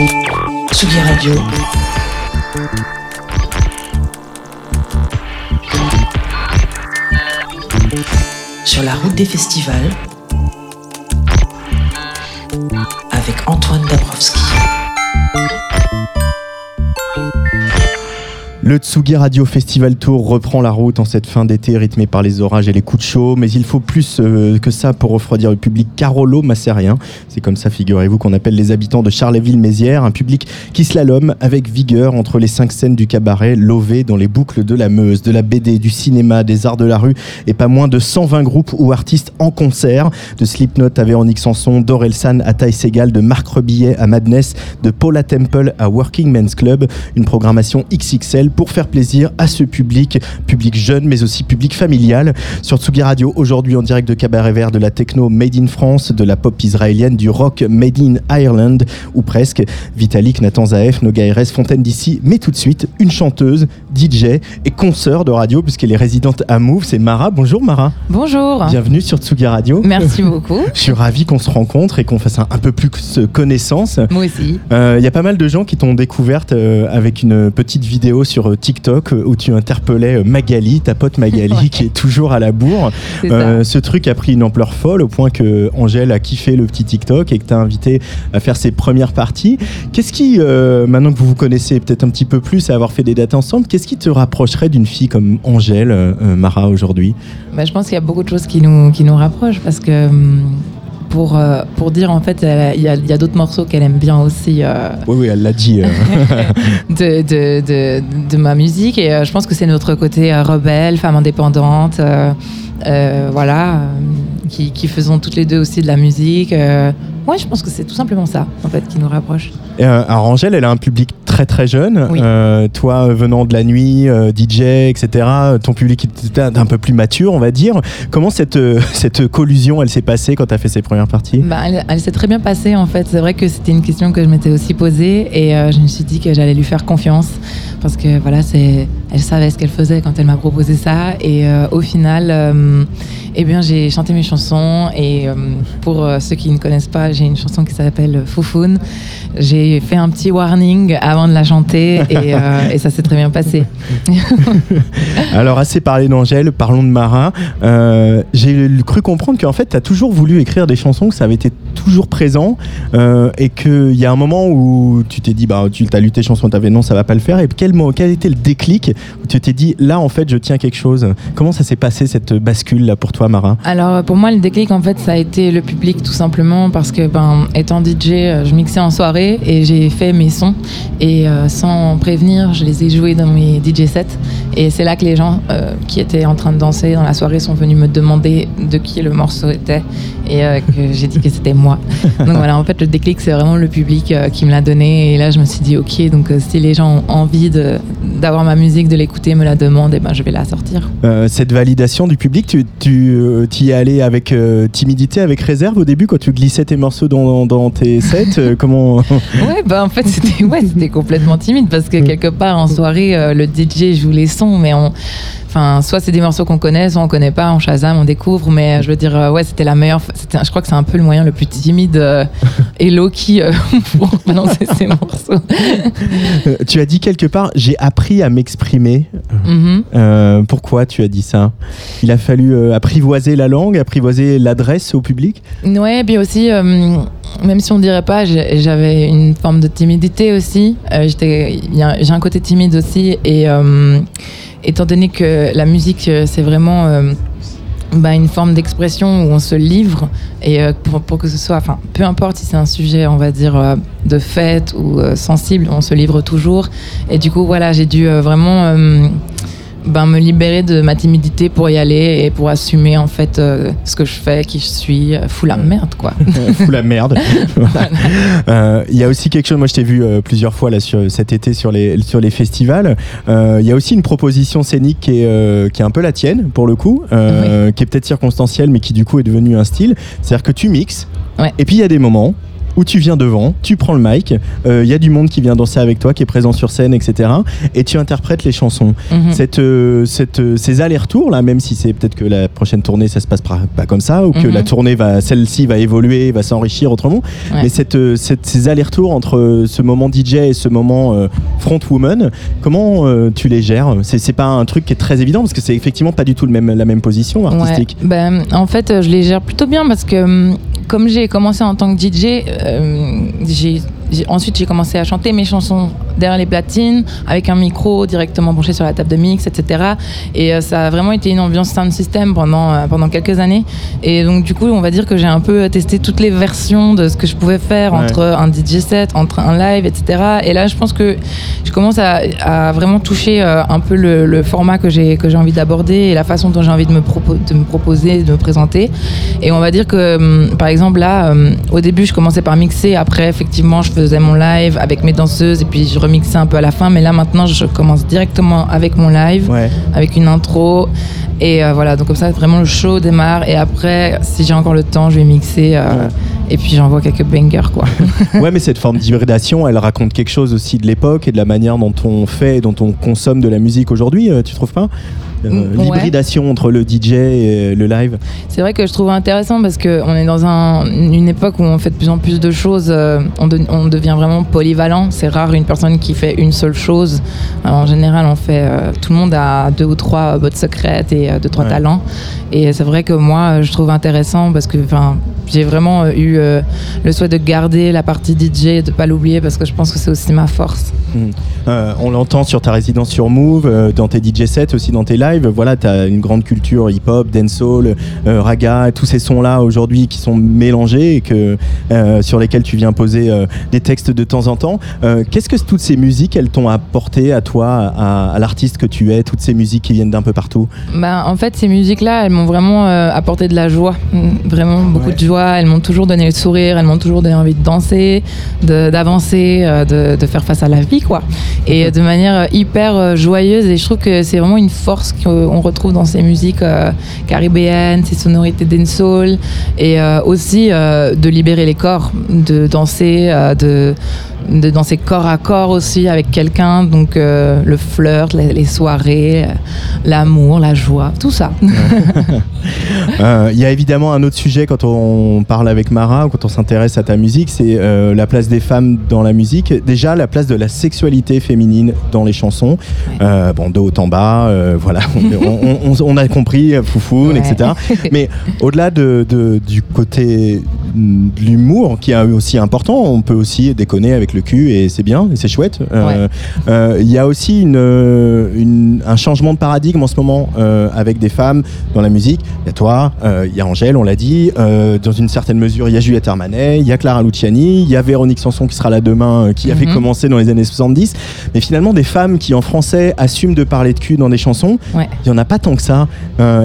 Tsugi Radio. Sur la route des festivals. Avec Antoine. Le Tsugi Radio Festival Tour reprend la route en cette fin d'été rythmée par les orages et les coups de chaud, mais il faut plus euh, que ça pour refroidir le public. Carolo Massérien. C'est comme ça, figurez-vous, qu'on appelle les habitants de Charleville-Mézières, un public qui slalome avec vigueur entre les cinq scènes du cabaret, lové dans les boucles de la Meuse, de la BD, du cinéma, des arts de la rue, et pas moins de 120 groupes ou artistes en concert, de Slipknot à Véronique Sanson, d'Orelsan à Taille Segal, de Marc Rebillet à Madness, de Paula Temple à Working Men's Club, une programmation XXL pour faire plaisir à ce public, public jeune mais aussi public familial. Sur Tsugi Radio, aujourd'hui en direct de Cabaret Vert, de la techno Made in France, de la pop israélienne, du rock Made in Ireland, ou presque. Vitalik, Nathan Zaef, Noga RS, Fontaine d'ici, mais tout de suite, une chanteuse, DJ et consoeur de radio, puisqu'elle est résidente à Move, c'est Mara. Bonjour Mara. Bonjour. Bienvenue sur Tsugi Radio. Merci beaucoup. Je suis ravi qu'on se rencontre et qu'on fasse un, un peu plus connaissance. Moi aussi. Euh, Il y a pas mal de gens qui t'ont découverte euh, avec une petite vidéo sur TikTok euh, où tu interpellais euh, Magali, ta pote Magali, Ouais. qui est toujours à la bourre. Euh, ce truc a pris une ampleur folle au point que Angèle a kiffé le petit TikTok et que t'as invité à faire ses premières parties. Qu'est-ce qui, euh, maintenant que vous vous connaissez peut-être un petit peu plus, à avoir fait des dates ensemble, qu'est-ce qui te rapprocherait d'une fille comme Angèle, euh, Mara, aujourd'hui? Bah, je pense qu'il y a beaucoup de choses qui nous, qui nous rapprochent parce que hum, pour, euh, pour dire en fait, il y a, d'autres morceaux qu'elle aime bien aussi euh, Oui, oui, elle l'a dit. euh. de, de, de, de ma musique et je pense que c'est notre côté rebelle, femme indépendante, voilà, qui, qui faisons toutes les deux aussi de la musique. Ouais, je pense que c'est tout simplement ça en fait qui nous rapproche. Et, euh, alors Angèle, elle a un public très très jeune. Oui. Euh, toi, euh, venant de la nuit, euh, DJ, etc., ton public était un peu plus mature, on va dire. Comment cette, cette collusion, elle s'est passée quand tu as fait ses premières parties? Bah, elle, elle s'est très bien passée en fait. C'est vrai que c'était une question que je m'étais aussi posée et je me suis dit que j'allais lui faire confiance parce que voilà, c'est, elle savait ce qu'elle faisait quand elle m'a proposé ça et au final, eh bien, j'ai chanté mes chansons et euh, pour euh, ceux qui ne connaissent pas, j'ai une chanson qui s'appelle Foufoune. J'ai fait un petit warning avant de la chanter et, euh, et ça s'est très bien passé. Alors, assez parlé d'Angèle, parlons de. Euh, J'ai cru comprendre qu'en fait, tu as toujours voulu écrire des chansons, que ça avait été toujours présent et qu'il y a un moment où tu t'es dit, bah, tu as lu tes chansons, tu avais non, ça va pas le faire. Et quel, quel était le déclic où tu t'es dit, là, en fait, je tiens quelque chose? Comment ça s'est passé cette bascule là pour toi, Mara Alors pour moi le déclic en fait ça a été le public tout simplement parce que ben étant DJ euh, je mixais en soirée et j'ai fait mes sons et euh, sans prévenir je les ai joués dans mes DJ sets et c'est là que les gens euh, qui étaient en train de danser dans la soirée sont venus me demander de qui le morceau était et euh, que j'ai dit que c'était moi. Donc voilà en fait le déclic c'est vraiment le public qui me l'a donné et là je me suis dit ok donc si les gens ont envie de- d'avoir ma musique de l'écouter me la demandent et ben je vais la sortir. Cette validation du public, tu, tu euh, t'y y allais avec euh, timidité, avec réserve au début quand tu glissais tes morceaux dans, dans tes sets euh, Comment Ouais, bah en fait, c'était ouais, complètement timide parce que quelque part en soirée, euh, le DJ joue les sons, mais on. Enfin, soit c'est des morceaux qu'on connaît, soit on connaît pas, on Shazam, on découvre, mais euh, je veux dire, euh, ouais, c'était la meilleure. Je crois que c'est un peu le moyen le plus timide euh, et low-key euh, pour balancer ces morceaux. Tu as dit quelque part, j'ai appris à m'exprimer. Mhm. Euh, pourquoi tu as dit ça? Il a fallu apprivoiser la langue, apprivoiser l'adresse au public? Ouais, puis aussi, même si on dirait pas, j'avais une forme de timidité aussi. Euh, J'ai un côté timide aussi. Et euh, étant donné que la musique, euh, c'est vraiment bah, une forme d'expression où on se livre, et pour, pour que ce soit, enfin, peu importe si c'est un sujet, on va dire, de fête ou sensible, on se livre toujours. Et du coup, voilà, j'ai dû vraiment. Euh, ben, me libérer de ma timidité pour y aller et pour assumer en fait euh, ce que je fais, qui je suis, euh, fou la merde quoi. Fou la merde. Euh, Il y a aussi quelque chose, moi je t'ai vu euh, plusieurs fois là, sur, cet été sur les, sur les festivals. Euh, Il y a aussi une proposition scénique qui est, euh, qui est un peu la tienne pour le coup, euh, qui est peut-être circonstancielle mais qui du coup est devenue un style. C'est-à-dire que tu mixes Ouais. et puis il y a des moments où tu viens devant, tu prends le mic, il y a du monde qui vient danser avec toi, qui est présent sur scène, etc. Et tu interprètes les chansons. Mhm. Cette, cette, ces allers-retours là, même si c'est peut-être que la prochaine tournée ça se passe pas, pas comme ça, ou que Mhm. la tournée va, celle-ci va évoluer, va s'enrichir autrement. Ouais. Mais cette, cette- ces allers-retours entre ce moment DJ et ce moment euh, frontwoman, comment euh, tu les gères? C'est pas un truc qui est très évident parce que c'est effectivement pas du tout le même, la même position artistique. Ouais. Ben, en fait, euh, je les gère plutôt bien parce que hum, comme j'ai commencé en tant que DJ, euh, j'ai j'ai- ensuite j'ai commencé à chanter mes chansons derrière les platines avec un micro directement branché sur la table de mix, etc. Et euh, ça a vraiment été une ambiance sound system pendant euh, pendant quelques années. Et donc du coup, on va dire que j'ai un peu testé toutes les versions de ce que je pouvais faire Ouais. entre un DJ set, entre un live, etc. Et là, je pense que je commence à, à vraiment toucher euh, un peu le, le format que j'ai que j'ai envie d'aborder et la façon dont j'ai envie de me, de me proposer, de me présenter. Et on va dire que, hum, par exemple, là, hum, au début, je commençais par mixer. Après, effectivement, je faisais mon live avec mes danseuses et puis je remixais un peu à la fin. Mais là, maintenant, je commence directement avec mon live, Ouais. avec une intro. Et euh, voilà, donc comme ça, vraiment, le show démarre. Et après, si j'ai encore le temps, je vais mixer. euh, Ouais. Et puis, j'envoie quelques bangers, quoi. ouais, mais cette forme d'hybridation, elle raconte quelque chose aussi de l'époque et de la manière dont on fait et dont on consomme de la musique aujourd'hui, euh, tu trouves pas? Euh, Mm, ouais. L'hybridation entre le DJ et le live. C'est vrai que je trouve intéressant parce qu'on est dans un- une époque où on fait de plus en plus de choses, euh, on, de- on devient vraiment polyvalent. C'est rare une personne qui fait une seule chose. Alors, en général, on fait, euh, tout le monde a deux ou trois bottes secrètes et euh, deux, trois Ouais. talents. Et c'est vrai que moi, euh, je trouve intéressant parce que j'ai vraiment euh, eu euh, le souhait de garder la partie DJ, de pas l'oublier parce que je pense que c'est aussi ma force. Euh, on l'entend sur ta résidence sur Move, euh, dans tes DJ sets, aussi dans tes lives. Voilà, tu as une grande culture hip-hop, dancehall, raga, tous ces sons-là aujourd'hui qui sont mélangés et que, sur lesquels tu viens poser des textes de temps en temps. Qu'est-ce que toutes ces musiques, elles t'ont apporté à toi, à, à l'artiste que tu es, toutes ces musiques qui viennent d'un peu partout? Bah, en fait, ces musiques-là, elles m'ont vraiment euh, apporté de la joie. Vraiment beaucoup Ouais. de joie. Elles m'ont toujours donné le sourire. Elles m'ont toujours donné envie de danser, de- d'avancer, euh, de, de faire face à la vie, quoi. Et de manière euh, hyper euh, joyeuse. Et je trouve que c'est vraiment une force qu'on retrouve dans ces musiques euh, caribéennes, ces sonorités dancehall. Et euh, aussi euh, de libérer les corps, de danser, euh, de de danser corps à corps aussi avec quelqu'un, donc euh, le flirt, les, les soirées, euh, l'amour, la joie, tout ça. Euh, Il y a évidemment un autre sujet quand on parle avec Mara ou quand on s'intéresse à ta musique, c'est euh, la place des femmes dans la musique. Déjà, la place de la sexualité féminine dans les chansons. Bon, de haut en bas, voilà, on, on- on- on a compris, foufoune, Ouais. etc. Mais au-delà de, de- du côté mm, de l'humour, qui est aussi important, on peut aussi déconner avec le cul et c'est bien, et c'est chouette. Euh, euh, Il y a aussi une, euh, une- un changement de paradigme en ce moment euh, avec des femmes dans la musique. Il y a toi, euh, il y a Angèle, on l'a dit. Dans une certaine mesure, il y a Juliette Armanet, il y a Clara Luciani, il y a Véronique Sanson qui sera là demain, qui avait Mhm. commencé dans les années 70. Mais finalement, des femmes qui en français assument de parler de cul dans des chansons, Ouais. il y en a pas tant que ça.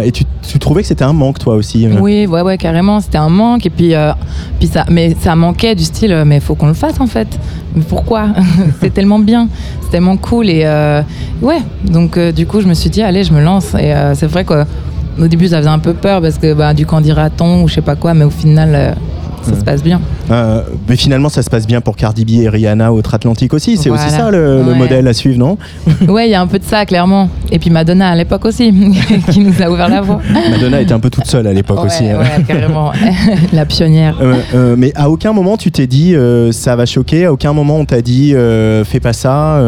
Et tu, tu trouvais que c'était un manque, toi aussi Oui, ouais, ouais, carrément, c'était un manque. Et puis, puis ça, mais ça manquait du style, mais il faut qu'on le fasse en fait. Mais pourquoi C'est tellement bien, c'est tellement cool. Et euh, ouais, donc euh, du coup, je me suis dit, allez, je me lance. Et euh, c'est vrai qu'au début, ça faisait un peu peur parce que bah, du candidaton ou je sais pas quoi, mais au final, ça Ouais. se passe bien. Euh, mais finalement, ça se passe bien pour Cardi B et Rihanna outre-Atlantique aussi. C'est aussi ça le, modèle à suivre, non? Ouais, il y a un peu de ça, clairement. Et puis Madonna à l'époque aussi, qui nous a ouvert la voie. Madonna était un peu toute seule à l'époque Ouais, aussi. hein. ouais, carrément. la pionnière. Euh, euh, mais à aucun moment tu t'es dit ça va choquer, à aucun moment on t'a dit fais pas ça.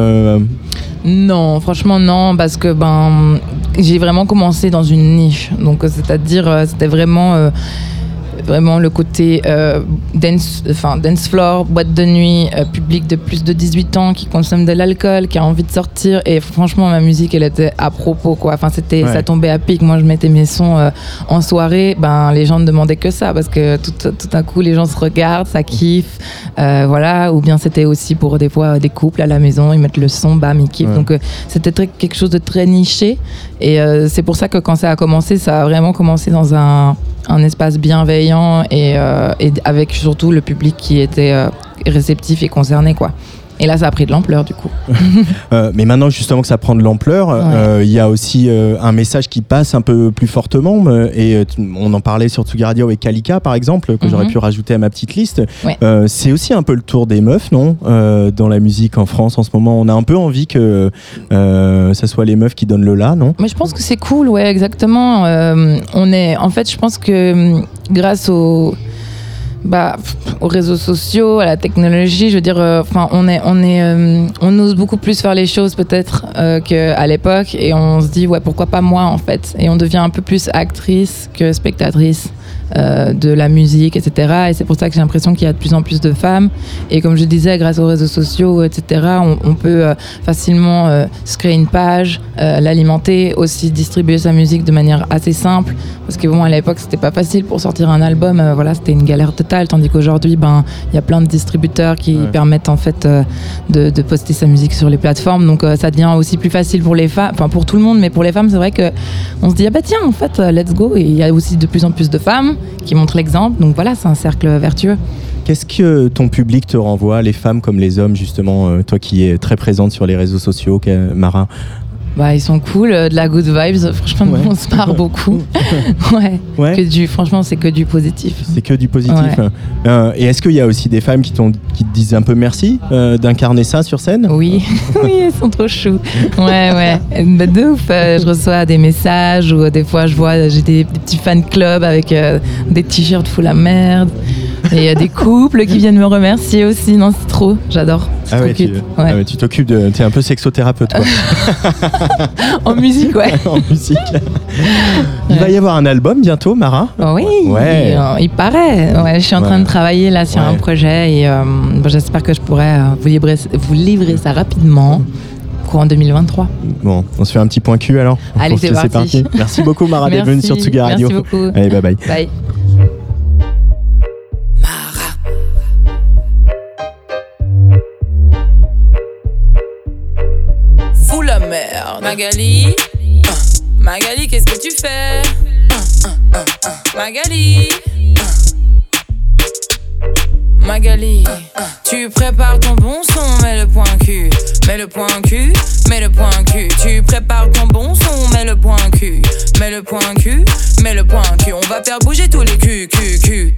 Non, franchement non, parce que ben j'ai vraiment commencé dans une niche. Donc c'est-à-dire c'était vraiment vraiment le côté euh, dance, enfin dance floor, boîte de nuit, euh, public de plus de 18 ans qui consomme de l'alcool, qui a envie de sortir. Et franchement, ma musique, elle était à propos quoi. Enfin c'était, Ouais. ça tombait à pic. Moi, je mettais mes sons euh, en soirée, ben les gens ne demandaient que ça parce que tout, tout d'un coup, les gens se regardent, ça kiffe, voilà. Ou bien c'était aussi pour des fois des couples à la maison, ils mettent le son, bam, ils kiffent. Ouais. Donc c'était très- quelque chose de très niché. Et c'est pour ça que quand ça a commencé, ça a vraiment commencé dans un, un espace bienveillant et, euh, et avec surtout le public qui était euh, réceptif et concerné, quoi. Et là, ça a pris de l'ampleur du coup. Euh, mais maintenant, justement, que ça prend de l'ampleur, euh, il y a aussi euh, un message qui passe un peu plus fortement. euh, et euh, on en parlait sur Tsugi Radio avec Kalika, par exemple, que j'aurais Mhm. pu rajouter à ma petite liste. Ouais. Euh, c'est aussi un peu le tour des meufs, non Euh, Dans la musique en France en ce moment, on a un peu envie que euh, ça soit les meufs qui donnent le là, non? Mais je pense que c'est cool, ouais, exactement. Euh, on est, en fait, je pense que hum, grâce aux, bah, aux réseaux sociaux, à la technologie, je veux dire, euh, enfin, on est, on est, euh, on ose beaucoup plus faire les choses peut-être euh, qu'à l'époque, et on se dit, ouais, pourquoi pas moi en fait, et on devient un peu plus actrice que spectatrice. Euh, de la musique, etc. Et c'est pour ça que j'ai l'impression qu'il y a de plus en plus de femmes. Et comme je disais, grâce aux réseaux sociaux, etc., on, on peut euh, facilement euh, se créer une page, euh, l'alimenter, aussi distribuer sa musique de manière assez simple. Parce que bon, à l'époque, c'était pas facile pour sortir un album. euh, voilà, c'était une galère totale. Tandis qu'aujourd'hui, ben, il y a plein de distributeurs qui Ouais. permettent en fait euh, de, de poster sa musique sur les plateformes. Donc euh, ça devient aussi plus facile pour les femmes, enfin pour tout le monde, mais pour les femmes, c'est vrai que on se dit ah bah tiens, en fait, euh, let's go. Et il y a aussi de plus en plus de femmes qui montrent l'exemple. Donc voilà, c'est un cercle vertueux. Qu'est-ce que ton public te renvoie, les femmes comme les hommes, justement, euh, toi qui es très présente sur les réseaux sociaux, Mara Bah, ils sont cool, euh, de la good vibes. Franchement, Ouais. on se marre beaucoup. ouais. Ouais. Que du, franchement, c'est que du positif. C'est que du positif. Ouais. Euh, et est-ce qu'il y a aussi des femmes qui, te disent un peu merci euh, d'incarner ça sur scène? Oui, oui, elles sont trop chou. Ouais, ouais. Bah, de ouf. euh, je reçois des messages ou des fois je vois, j'ai des, des petits fan clubs avec des t-shirts full la merde. Et il y a des couples qui viennent me remercier aussi. Non, c'est trop. J'adore. Ah ouais, tu, cute. ah Ouais. ouais, tu t'occupes de. T'es un peu sexothérapeute, quoi, En musique, ouais. en musique. Il va y avoir un album bientôt, Mara Oh oui, Ouais. il, euh, il paraît. Ouais, je suis en train Ouais. de travailler là sur Ouais. un projet et euh, bon, j'espère que je pourrai euh, vous, livrer, vous livrer ça rapidement, courant 2023. Bon, on se fait un petit point cul alors Allez, c'est parti. Merci beaucoup, Mara, d'être venue sur Tsuga Radio. Merci beaucoup. Allez, bye bye. Bye. Magali, Magali, qu'est-ce que tu fais? Magali. Magali, tu prépares ton bon son, mets le point cul, mets le point cul, mets le point cul. Tu prépares ton bon son, mets le point cul, mets le point cul, mets le point cul. On va faire bouger tous les culs, euh, euh.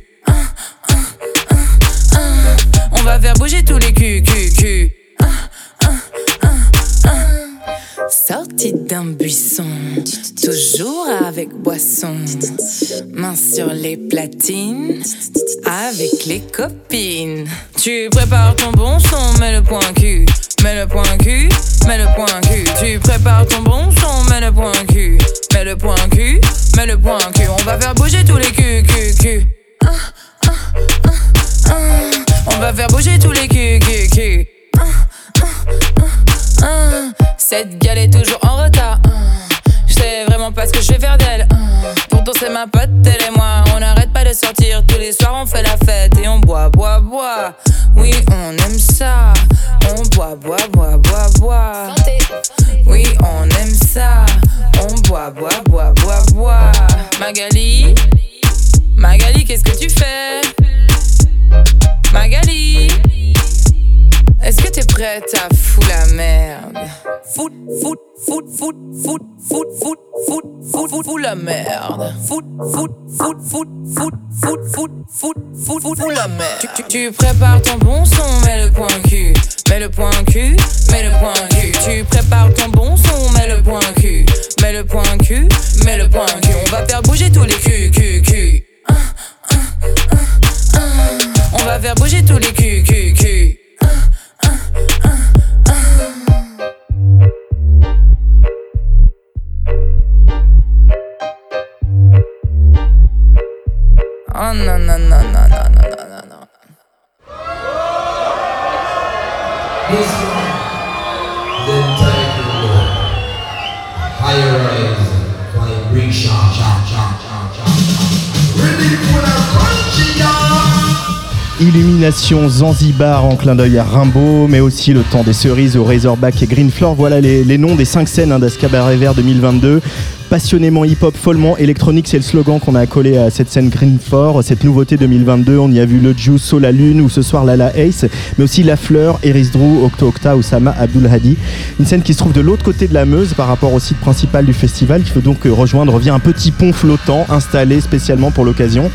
On va faire bouger tous les culs, culs, culs. Sorti d'un buisson, toujours avec boisson, main sur les platines, avec les copines. Tu prépares ton bon son, mets le point cul, mets le point cul, mets le point cul. Tu prépares ton bon son, mets le point cul, mets le point cul, mets le point cul. On va faire bouger tous les culs, ah, ah. On va faire bouger tous les culs, culs, culs. Cette gueule est toujours en retard. ah. Je sais vraiment pas ce que je vais faire d'elle. ah. Pourtant, c'est ma pote, elle et moi. On n'arrête pas de sortir. Tous les soirs, on fait la fête et on boit, boit, boit. Oui, on aime ça. On boit, boit, boit, boit, boit. Oui, on aime ça. On boit, boit, boit, boit, boit. Magali, Magali, qu'est-ce que tu fais? Magali. Est-ce que t'es prête à foutre la merde Fout, fout, fout, fout, fout, fout, fout, fout, fout, fout, fout la merde. Fout, fout, fout, fout, fout, fout, fout, fout, fout, fout, fout la merde. Tu, tu, prépares ton bon son, mets le point cul, mets le point cul, mets le point cul. Tu prépares ton bon son, mets le point cul, mets le point cul, mets le point cul. On va faire bouger tous les culs, culs, culs. Ah, ah, ah, ah. On va faire bouger tous les culs, culs, culs. Illumination Zanzibar en clin d'œil à Rimbaud, mais aussi le temps des cerises au Razorback et Green Floor. Voilà les, les noms des cinq scènes hein, d'Ascabaret Vert 2022. Passionnément hip-hop, follement électronique, c'est le slogan qu'on a accolé à cette scène Greenfort, cette nouveauté 2022. On y a vu le Juice, So la Lune ou ce soir Lala Ace, mais aussi La Fleur, Eris Drew, Octo Octa, Oussama Abdul Hadi. Une scène qui se trouve de l'autre côté de la Meuse par rapport au site principal du festival, qui faut donc euh, rejoindre via un petit pont flottant installé spécialement pour l'occasion.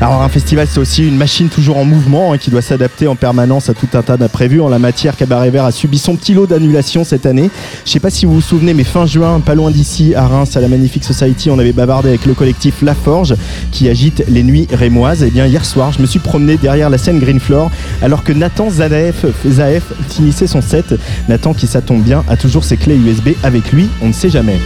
Alors un festival, c'est aussi une machine toujours en mouvement hein, qui doit s'adapter en permanence à tout un tas d'imprévus. En la matière, Cabaret Vert a subi son petit lot d'annulations cette année. Je sais pas si vous vous souvenez, mais fin juin, pas loin d'ici, à Reims, à la Magnifique Society, on avait bavardé avec le collectif La Forge qui agite les nuits rémoises. Et bien hier soir, je me suis promené derrière la scène Green Floor alors que Nathan Zaef, Zaef finissait son set. Nathan, qui ça tombe bien, a toujours ses clés USB avec lui, on ne sait jamais.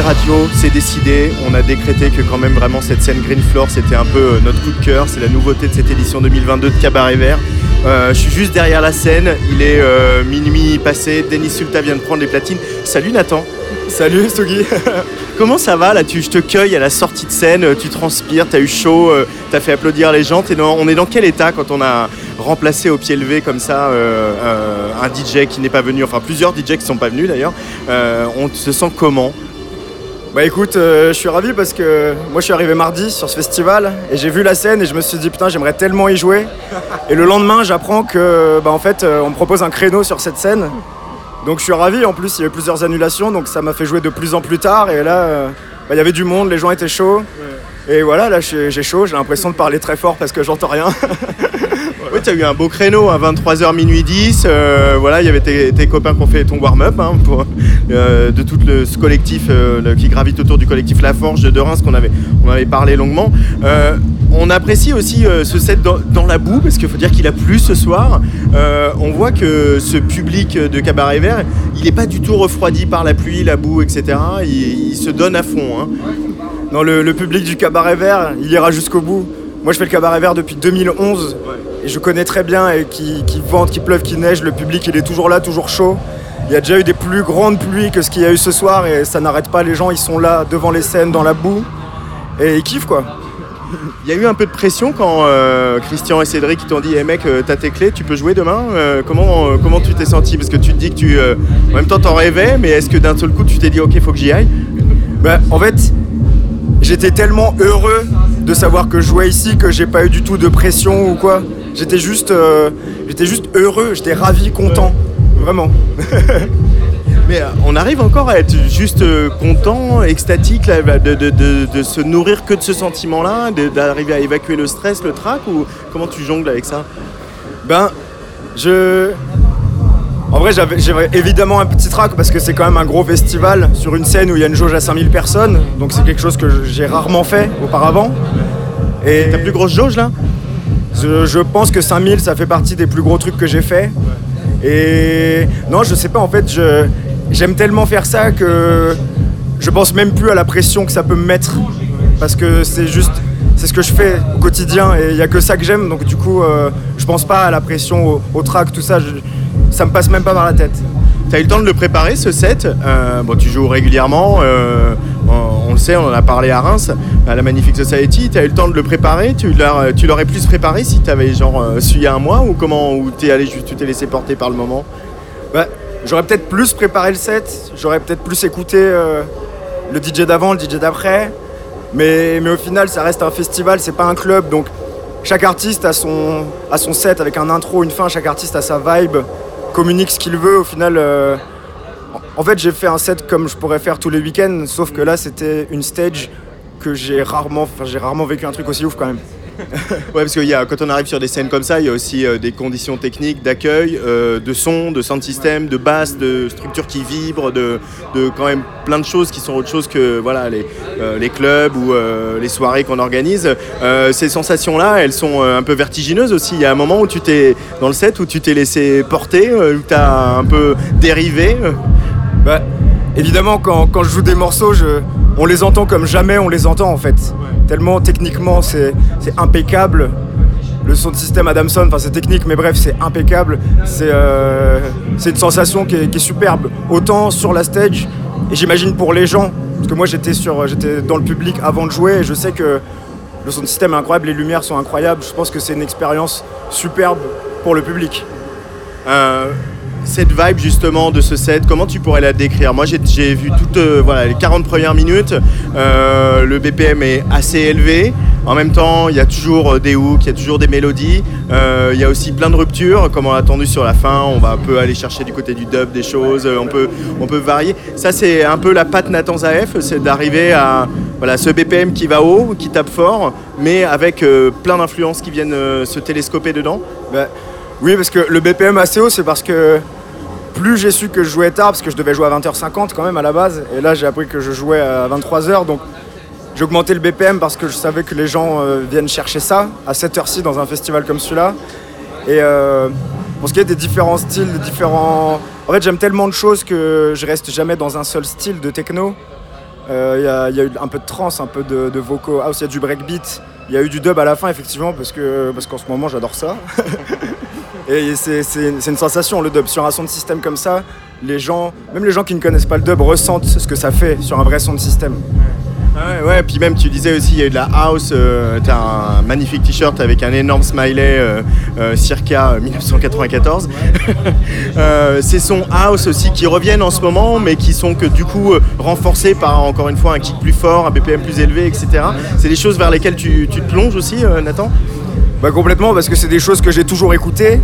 Radio, c'est décidé. On a décrété que quand même vraiment cette scène Green Floor, c'était un peu euh, notre coup de cœur. C'est la nouveauté de cette édition 2022 de Cabaret Vert. Euh, je suis juste derrière la scène. Il est euh, minuit passé. Denis Sulta vient de prendre les platines. Salut Nathan. Salut Stougi Comment ça va là? Tu, Je te cueille à la sortie de scène, tu transpires, t'as eu chaud, euh, t'as fait applaudir les gens. Dans- on est dans quel état quand on a remplacé au pied levé comme ça un DJ qui n'est pas venu, enfin plusieurs DJ qui sont pas venus d'ailleurs On se sent comment? Bah écoute, euh, je suis ravi parce que moi je suis arrivé mardi sur ce festival et j'ai vu la scène et je me suis dit putain j'aimerais tellement y jouer. Et le lendemain j'apprends que bah en fait euh, on me propose un créneau sur cette scène. Donc je suis ravi, en plus il y a eu plusieurs annulations donc ça m'a fait jouer de plus en plus tard et là euh, bah, il y avait du monde, les gens étaient chauds. Et voilà, là j'ai chaud, j'ai l'impression de parler très fort parce que j'entends rien. Oui, t'as eu un beau créneau à 23h minuit 10. euh, voilà, il y avait tes, copains qui ont fait ton warm-up hein, euh, de tout le, ce collectif euh, qui gravite autour du collectif La Forge de Reims qu'on avait, on avait parlé longuement. On apprécie aussi ce set dans, dans la boue parce qu'il faut dire qu'il a plu ce soir. On voit que ce public de Cabaret Vert, il n'est pas du tout refroidi par la pluie, la boue, etc. Il, se donne à fond. hein. Le, le public du cabaret vert, il ira jusqu'au bout. Moi, je fais le cabaret vert depuis 2011 et je connais très bien et qui, qui vente, qui pleuve, qui neige, le public, il est toujours là, toujours chaud. Il y a déjà eu des plus grandes pluies que ce qu'il y a eu ce soir et ça n'arrête pas. Les gens, ils sont là devant les scènes, dans la boue et ils kiffent quoi. Il y a eu un peu de pression quand euh, Christian et Cédric t'ont dit hey mec euh, t'as tes clés tu peux jouer demain Euh, comment, euh, comment tu t'es senti? Parce que tu te dis que tu en même temps t'en rêvais mais est-ce que d'un seul coup tu t'es dit ok faut que j'y aille? Bah, en fait, j'étais tellement heureux de savoir que je jouais ici que j'ai pas eu du tout de pression ou quoi. J'étais juste, euh, j'étais juste heureux, j'étais ravi, content, vraiment. mais euh, on arrive encore à être juste euh, content extatique là, de, de- de- de se nourrir que de ce sentiment là d'arriver à évacuer le stress le trac ou comment tu jongles avec ça? Ben, je. En vrai, j'avais évidemment un petit trac parce que c'est quand même un gros festival sur une scène où il y a une jauge à 5000 personnes. Donc c'est quelque chose que j'ai rarement fait auparavant. Et ta plus grosse jauge là? je, je pense que 5000, ça fait partie des plus gros trucs que j'ai fait. Et non, je sais pas, en fait, j'aime tellement faire ça que je pense même plus à la pression que ça peut me mettre. Parce que c'est juste, c'est ce que je fais au quotidien et il y a que ça que j'aime. Donc du coup, euh, je pense pas à la pression, au, au track, tout ça. je- ça me passe même pas par la tête. T'as eu le temps de le préparer ce set Euh, Bon, tu joues régulièrement, euh, on, on le sait, on en a parlé à Reims, à la Magnifique Society. T'as eu le temps de le préparer Tu tu l'aurais plus préparé si t'avais genre euh, su il y a un mois ou comment Ou t'es allé juste, tu t'es laissé porter par le moment Bah, j'aurais peut-être plus préparé le set, j'aurais peut-être plus écouté euh, le DJ d'avant, le DJ d'après. Mais, mais au final, ça reste un festival, c'est pas un club. Donc chaque artiste a son, a son set avec un intro, une fin, chaque artiste a sa vibe, communique ce qu'il veut. Au final, euh, en- fait, j'ai fait un set comme je pourrais faire tous les week-ends, sauf que là, c'était une stage que j'ai rarement, j'ai rarement vécu un truc aussi ouf quand même. Ouais, parce que y a, quand on arrive sur des scènes comme ça, il y a aussi euh, des conditions techniques d'accueil, euh, de son, de sound system, de basse, de structures qui vibrent, de, quand même plein de choses qui sont autre chose que voilà, les, euh, les clubs ou euh, les soirées qu'on organise. Ces sensations-là, elles sont un peu vertigineuses aussi. Il y a un moment où tu t'es dans le set où tu t'es laissé porter, où tu as un peu dérivé. Évidemment, quand, quand je joue des morceaux, je, on les entend comme jamais on les entend en fait. Tellement techniquement, c'est c'est impeccable. Le son de système Adamson, enfin c'est technique, mais bref, c'est impeccable. C'est euh, c'est une sensation qui est, qui est superbe. Autant sur la stage, et j'imagine pour les gens, parce que moi j'étais sur, j'étais dans le public avant de jouer, et je sais que le son de système est incroyable, les lumières sont incroyables. Je pense que c'est une expérience superbe pour le public. Euh, cette vibe justement de ce set, comment tu pourrais la décrire? Moi j'ai vu toutes euh, voilà, les 40 premières minutes, Euh, le BPM est assez élevé, en même temps il y a toujours euh, des hooks, il y a toujours des mélodies, il y a aussi plein de ruptures, comme on l'a attendu sur la fin, on va un peu aller chercher du côté du dub des choses, on peut, on peut varier. Ça c'est un peu la patte Nathan Zaef, c'est d'arriver à voilà, ce BPM qui va haut, qui tape fort, mais avec plein d'influences qui viennent se télescoper dedans. Bah, oui, parce que le BPM assez haut, c'est parce que plus j'ai su que je jouais tard, parce que je devais jouer à 20h50 quand même à la base, et là j'ai appris que je jouais à 23h, donc j'ai augmenté le BPM parce que je savais que les gens euh, viennent chercher ça à cette heure-ci dans un festival comme celui-là. Et euh, pour ce qui est des différents styles, des différents... En fait, j'aime tellement de choses que je reste jamais dans un seul style de techno. Euh, Il y, a- eu un peu de trance, un peu de, de vocaux house, il y a du breakbeat. Il y a eu du dub à la fin, effectivement, parce que parce qu'en ce moment, j'adore ça. Et c'est une sensation, le dub. Sur un son de système comme ça, les gens, même les gens qui ne connaissent pas le dub, ressentent ce que ça fait sur un vrai son de système. Ouais, ouais, puis même tu disais aussi, il y a eu de la house, euh, t'as un magnifique t-shirt avec un énorme smiley euh, euh, circa 1994. Euh, ces sons house aussi qui reviennent en ce moment, mais qui sont que du coup renforcés par encore une fois un kick plus fort, un BPM plus élevé, etc. C'est des choses vers lesquelles tu, tu te plonges aussi, Nathan? Bah complètement, parce que c'est des choses que j'ai toujours écoutées.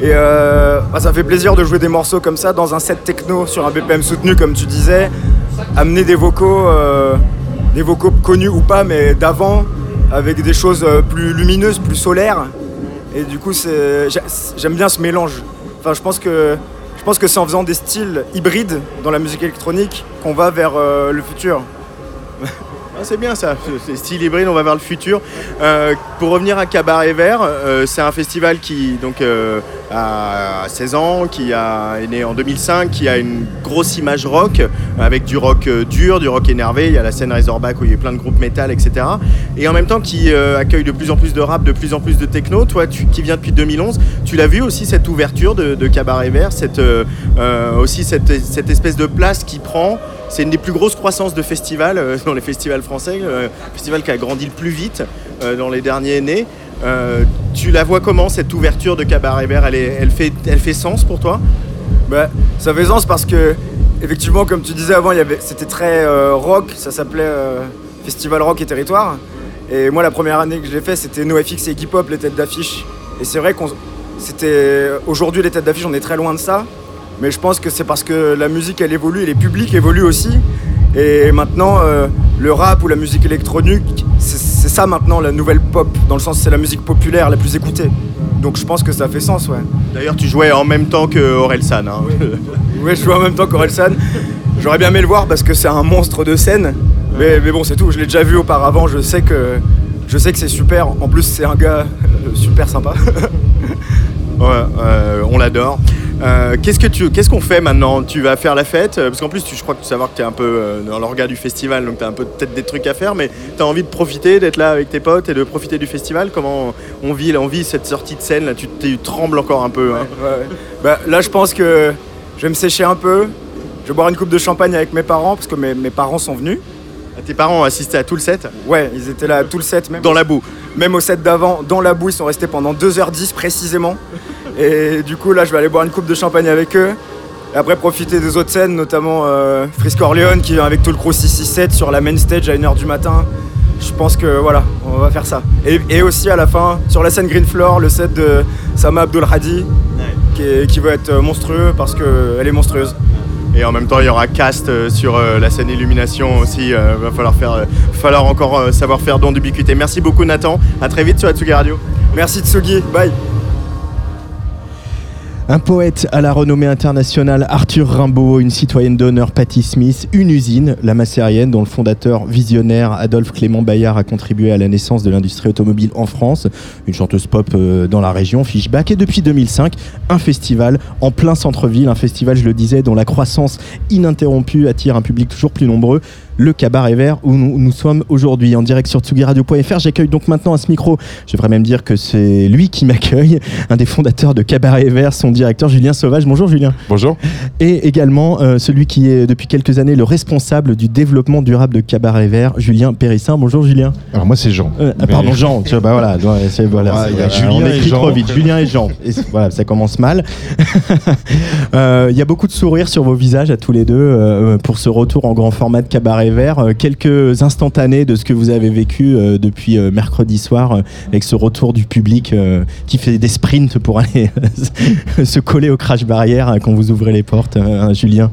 Et euh, bah, ça fait plaisir de jouer des morceaux comme ça dans un set techno sur un BPM soutenu, comme tu disais. Amener des vocaux, euh, des vocaux connus ou pas, mais d'avant, avec des choses euh, plus lumineuses, plus solaires. Et du coup, j'aime bien ce mélange. Je pense que c'est en faisant des styles hybrides dans la musique électronique qu'on va vers le futur. C'est bien ça, c'est style hybride, on va vers le futur. Euh, pour revenir à Cabaret Vert, euh, c'est un festival qui donc, euh, a 16 ans, qui a, est né en 2005, qui a une grosse image rock, avec du rock dur, du rock énervé. Il y a la scène Razorback où il y a plein de groupes métal, etc. Et en même temps qui accueille de plus en plus de rap, de plus en plus de techno. Toi tu, qui viens depuis 2011, tu l'as vu aussi cette ouverture de, Cabaret Vert, aussi cette espèce de place qui prend c'est une des plus grosses croissances de festivals euh, dans les festivals français, euh, festival qui a grandi le plus vite euh, dans les derniers années. Tu la vois comment cette ouverture de Cabaret Vert? Elle, fait, sens pour toi? Bah, ça fait sens parce que, effectivement, comme tu disais avant, c'était très rock, ça s'appelait Festival Rock et Territoire. Et moi, la première année que je l'ai fait, c'était NoFX et Hip Hop, les têtes d'affiche. Et c'est vrai qu'on. Aujourd'hui, les têtes d'affiche, on est très loin de ça. Mais je pense que c'est parce que la musique, elle évolue et les publics évoluent aussi. Et maintenant, euh, le rap ou la musique électronique, c'est ça maintenant la nouvelle pop, dans le sens c'est la musique populaire la plus écoutée. Donc je pense que ça fait sens, ouais. D'ailleurs tu jouais en même temps que Orelsan. Hein. Ouais, je joue en même temps qu'Orelsan. J'aurais bien aimé le voir parce que c'est un monstre de scène. Mais, mais bon, c'est tout. Je l'ai déjà vu auparavant. Je sais que, je sais que c'est super. En plus, c'est un gars euh, super sympa. Ouais, euh, on l'adore. Euh, qu'est-ce que tu, qu'est-ce qu'on fait maintenant? Tu vas faire la fête Euh, Parce qu'en plus, tu, je crois que tu savoir que tu es un peu euh, dans l'orga du festival, donc tu as un peu peut-être des trucs à faire, mais tu as envie de profiter, d'être là avec tes potes et de profiter du festival? Comment on vit, on vit cette sortie de scène là, tu, tu trembles encore un peu. hein. Ouais, ouais. Bah, là, je pense que je vais me sécher un peu. Je vais boire une coupe de champagne avec mes parents parce que mes, mes parents sont venus. Tes parents ont assisté à tout le set? Ouais, ils étaient là tout le set, même, dans la boue. même au set d'avant, dans la boue. Ils sont restés pendant 2h10 précisément. Et du coup, là, je vais aller boire une coupe de champagne avec eux. Et après, profiter des autres scènes, notamment euh, Frisk Orleans qui vient avec tout le crew 667 sur la main stage à 1h du matin. Je pense que voilà, on va faire ça. Et, et aussi à la fin, sur la scène Green Floor, le set de Sama Abdul Hadi qui, va être monstrueux parce qu'elle est monstrueuse. Et en même temps, il y aura cast euh, sur euh, la scène illumination aussi. Euh, va falloir faire, euh, falloir encore euh, savoir faire don d'ubiquité. Merci beaucoup Nathan. À très vite sur Atsugi Radio. Merci Tsugi, bye Un poète à la renommée internationale, Arthur Rimbaud, une citoyenne d'honneur, Patty Smith, une usine, la Macérienne, dont le fondateur visionnaire Adolphe Clément Bayard a contribué à la naissance de l'industrie automobile en France, une chanteuse pop euh, dans la région, Fishback, et depuis 2005, un festival en plein centre-ville, un festival, je le disais, dont la croissance ininterrompue attire un public toujours plus nombreux. Le cabaret vert où nous, nous sommes aujourd'hui en direct sur tsugiradio.fr. J'accueille donc maintenant à ce micro, je devrais même dire que c'est lui qui m'accueille, un des fondateurs de Cabaret Vert, son directeur Julien Sauvage. Bonjour Julien. Bonjour. Et également euh, celui qui est depuis quelques années le responsable du développement durable de Cabaret Vert, Julien Périssin. Bonjour Julien. Alors moi c'est Jean. Euh, ah, pardon Jean, tu vois, bah voilà, c'est- voilà, Ah, voilà, Julien on et écrit Jean. trop vite, Julien et Jean. Et voilà, ça commence mal. Euh, Il y a beaucoup de sourires sur vos visages à tous les deux pour ce retour en grand format de Cabaret Euh, quelques instantanés de ce que vous avez vécu euh, depuis euh, mercredi soir avec ce retour du public qui fait des sprints pour aller se coller au crash barrière euh, quand vous ouvrez les portes, euh, Julien.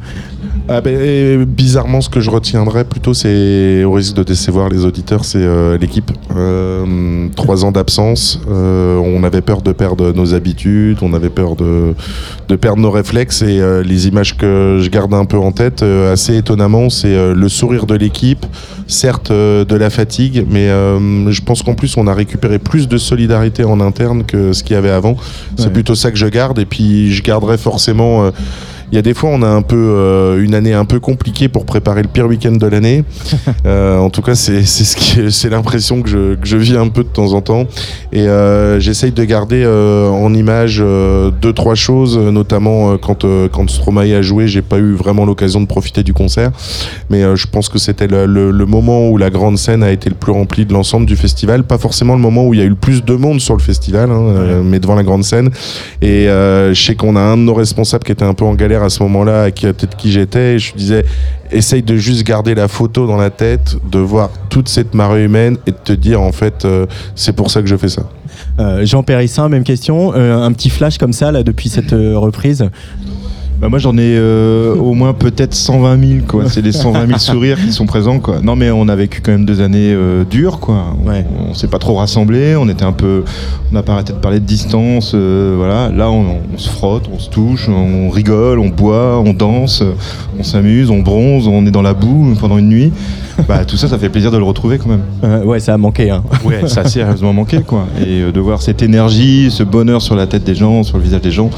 Ah ben, et bizarrement, ce que je retiendrai plutôt, c'est au risque de décevoir les auditeurs, c'est euh, l'équipe. Euh, trois ans d'absence, euh, on avait peur de perdre nos habitudes, on avait peur de, de perdre nos réflexes et les images que je garde un peu en tête, assez étonnamment, c'est le sourire de l'équipe, certes de la fatigue, mais je pense qu'en plus on a récupéré plus de solidarité en interne que ce qu'il y avait avant. C'est Ouais. plutôt ça que je garde et puis je garderai forcément. Il y a des fois, on a un peu euh, une année un peu compliquée pour préparer le pire week-end de l'année. Euh, en tout cas, c'est c'est ce qui c'est l'impression que je, que je vis un peu de temps en temps. Et euh, j'essaye de garder euh, en image euh, deux trois choses, notamment euh, quand euh, quand Stromae a joué, j'ai pas eu vraiment l'occasion de profiter du concert, mais euh, je pense que c'était le, le- le moment où la grande scène a été le plus remplie de l'ensemble du festival. Pas forcément le moment où il y a eu le plus de monde sur le festival, hein, mais devant la grande scène. Et euh, je sais qu'on a un de nos responsables qui était un peu en galère à ce moment-là, qui à tête qui j'étais, et je disais, essaye de juste garder la photo dans la tête, de voir toute cette marée humaine et de te dire en fait, euh, c'est pour ça que je fais ça. Euh, Jean Périssin, même question. Euh, un petit flash comme ça là depuis cette reprise. Bah moi j'en ai euh, au moins peut-être 120 000 quoi. C'est les 120 000 sourires qui sont présents quoi. Non mais on a vécu quand même deux années euh, dures quoi. On, Ouais. on s'est pas trop rassemblés, on était un peu, on n'a pas arrêté de parler de distance, euh, voilà. Là on, on se frotte, on se touche, on rigole, on boit, on danse, on s'amuse, on bronze, on est dans la boue pendant une nuit. Bah tout ça ça fait plaisir de le retrouver quand même. Euh, ouais, ça a manqué. Hein. Ouais, ça a sérieusement manqué quoi. Et euh, de voir cette énergie, ce bonheur sur la tête des gens, sur le visage des gens,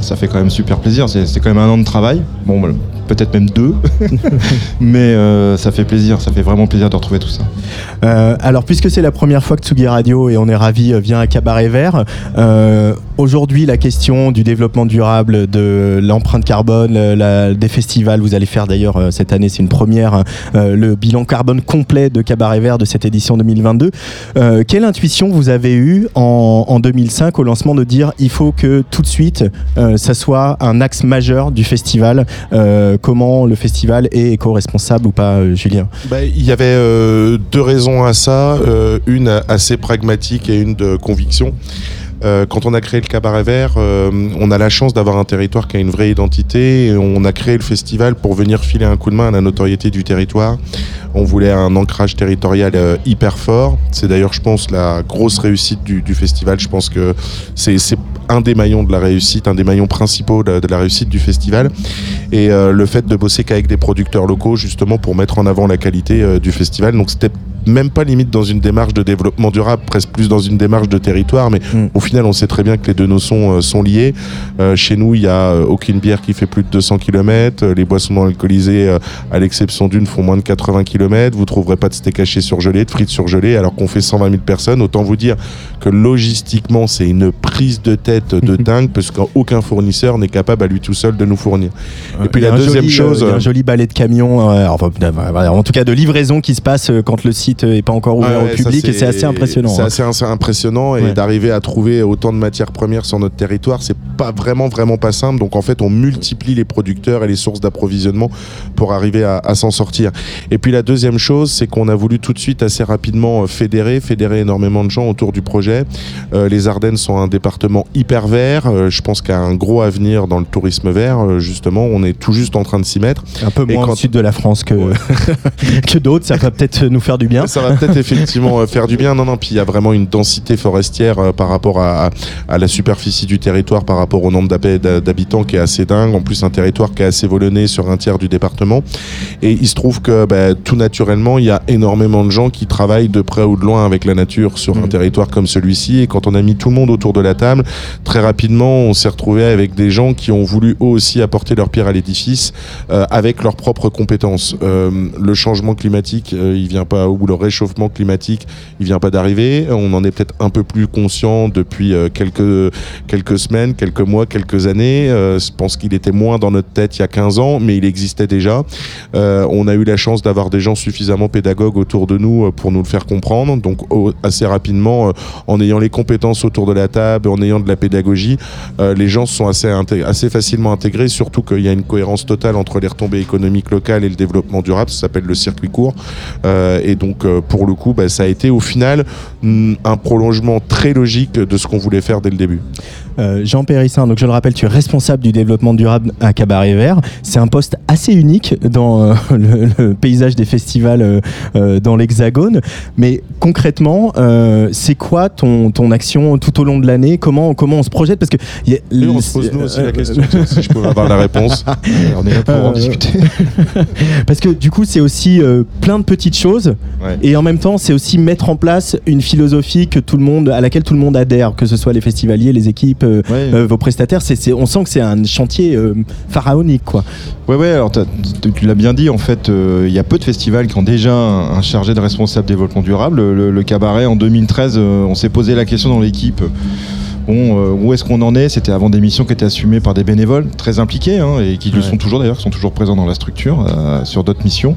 ça fait quand même super plaisir. C'est quand même un an de travail. Bon, peut-être même deux. Mais euh, ça fait plaisir, ça fait vraiment plaisir de retrouver tout ça. Euh, alors, puisque c'est la première fois que Tsugi Radio et on est ravi euh, vient à Cabaret Vert, euh, aujourd'hui la question du développement durable, de l'empreinte carbone, la- des festivals, vous allez faire d'ailleurs cette année, c'est une première, le bilan carbone complet de Cabaret Vert de cette édition 2022. Euh, quelle intuition vous avez eue en, en 2005 au lancement de dire il faut que tout de suite ça soit un axe majeur du festival Comment le festival est éco-responsable ou pas, euh, Julien? Bah, il y avait euh, deux raisons à ça, euh, une assez pragmatique et une de conviction. Euh, quand on a créé le Cabaret Vert, euh, on a la chance d'avoir un territoire qui a une vraie identité. On a créé le festival pour venir filer un coup de main à la notoriété du territoire. On voulait un ancrage territorial euh, hyper fort. C'est d'ailleurs, je pense, la grosse réussite du, festival. Je pense que c'est un des maillons de la réussite, un des maillons principaux de, de la réussite du festival. Et le fait de bosser qu'avec des producteurs locaux, justement, pour mettre en avant la qualité du festival. Donc, c'était même pas limite dans une démarche de développement durable, presque plus dans une démarche de territoire, mais Mm. au final, on sait très bien que les deux notions euh, sont liées. Euh, chez nous, il y a euh, aucune bière qui fait plus de 200 km. les boissons non alcoolisées, à l'exception d'une, font moins de 80 km. Vous trouverez pas de steak haché surgelé, de frites surgelées, alors qu'on fait 120 000 personnes. Autant vous dire que logistiquement, c'est une prise de tête de dingue, parce qu'aucun fournisseur n'est capable à lui tout seul de nous fournir. Et puis la deuxième joli, chose, il y a un joli balai de camions, euh, enfin, en tout cas de livraison qui se passe quand le site est pas encore ouvert Ah ouais, au public et c'est assez impressionnant. C'est hein. assez, impressionnant et Ouais. d'arriver à trouver autant de matières premières sur notre territoire, c'est pas vraiment vraiment pas simple. Donc en fait, on multiplie les producteurs et les sources d'approvisionnement pour arriver à, à s'en sortir. Et puis la deuxième chose, c'est qu'on a voulu tout de suite assez rapidement euh, fédérer, fédérer énormément de gens autour du projet. Euh, les Ardennes sont un département hyper vert. Euh, je pense qu'il y a un gros avenir dans le tourisme vert. Euh, justement, on est tout juste en train de s'y mettre. Un peu moins au sud de la France que, que d'autres, ça va peut-être nous faire du bien. Ça va peut-être effectivement euh, faire du bien. Non, non, puis il y a vraiment une densité forestière euh, par rapport à, à- à la superficie du territoire, par rapport au nombre d'hab- d'ha- d'habitants qui est assez dingue, en plus un territoire qui est assez volonné sur un tiers du département. Et il se trouve que bah, tout naturellement, il y a énormément de gens qui travaillent de près ou de loin avec la nature sur un Mhm. territoire comme celui-ci. Et quand on a mis tout le monde autour de la table, très rapidement, on s'est retrouvé avec des gens qui ont voulu eux aussi apporter leur pierre à l'édifice euh, avec leurs propres compétences. Euh, le changement climatique, euh, il vient pas, ou le réchauffement climatique, il vient pas d'arriver. On en est peut-être un peu plus conscient depuis euh, quelques, quelques semaines, quelques mois, quelques années. Euh, je pense qu'il était moins dans notre tête il y a 15 ans, mais il existait déjà. Euh, on a eu la chance d'avoir des gens suffisamment pédagogues autour de nous pour nous le faire comprendre. Donc assez rapidement, en ayant les compétences autour de la table, en ayant de la pédagogie, les gens sont assez, assez facilement intégrés, surtout qu'il y a une cohérence totale entre les retombées économiques locales et le développement durable. Ça s'appelle le circuit court. Et donc euh, pour le coup, bah, ça a été au final mm, un prolongement très logique de ce qu'on voulait faire dès le début. Euh, Jean Périssin, donc je le rappelle, tu es responsable du développement durable à Cabaret Vert. C'est un poste assez unique dans euh, le, le paysage des festivals euh, dans l'Hexagone. Mais concrètement, c'est quoi ton, ton action tout au long de l'année? Comment, comment on se projette? Parce que y a- on se pose nous aussi la question, si je pouvais avoir la réponse. on est là pour en discuter. Parce que du coup, c'est aussi plein de petites choses. Ouais. Et en même temps, c'est aussi mettre en place une philosophie que tout le monde, à laquelle tout le monde adhère, que ce soit les festivaliers, les équipes, euh, Ouais. euh, vos prestataires. C'est, on sent que c'est un chantier euh, pharaonique, quoi. Ouais, ouais, alors tu l'as bien dit, en fait, il y a peu de festivals qui ont déjà un, un chargé de responsable développement durable. Le, le cabaret, en 2013, euh, on s'est posé la question dans l'équipe. Bon, euh, où est-ce qu'on en est? C'était avant des missions qui étaient assumées par des bénévoles très impliqués hein, et qui le Ouais. sont toujours d'ailleurs, qui sont toujours présents dans la structure euh, sur d'autres missions.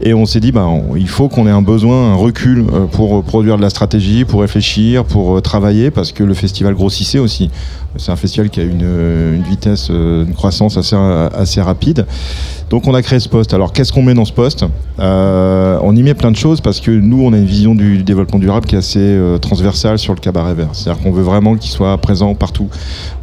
Et on s'est dit, bah, on- il faut qu'on ait un besoin, un recul euh, pour produire de la stratégie, pour réfléchir, pour travailler, parce que le festival grossissait aussi. C'est un festival qui a une, euh, vitesse, euh, une croissance assez, assez rapide. Donc on a créé ce poste. Alors qu'est-ce qu'on met dans ce poste? Euh, On y met plein de choses parce que nous, on a une vision du développement durable qui est assez euh, transversale sur le cabaret vert. C'est-à-dire qu'on veut vraiment qu'il soit présent partout.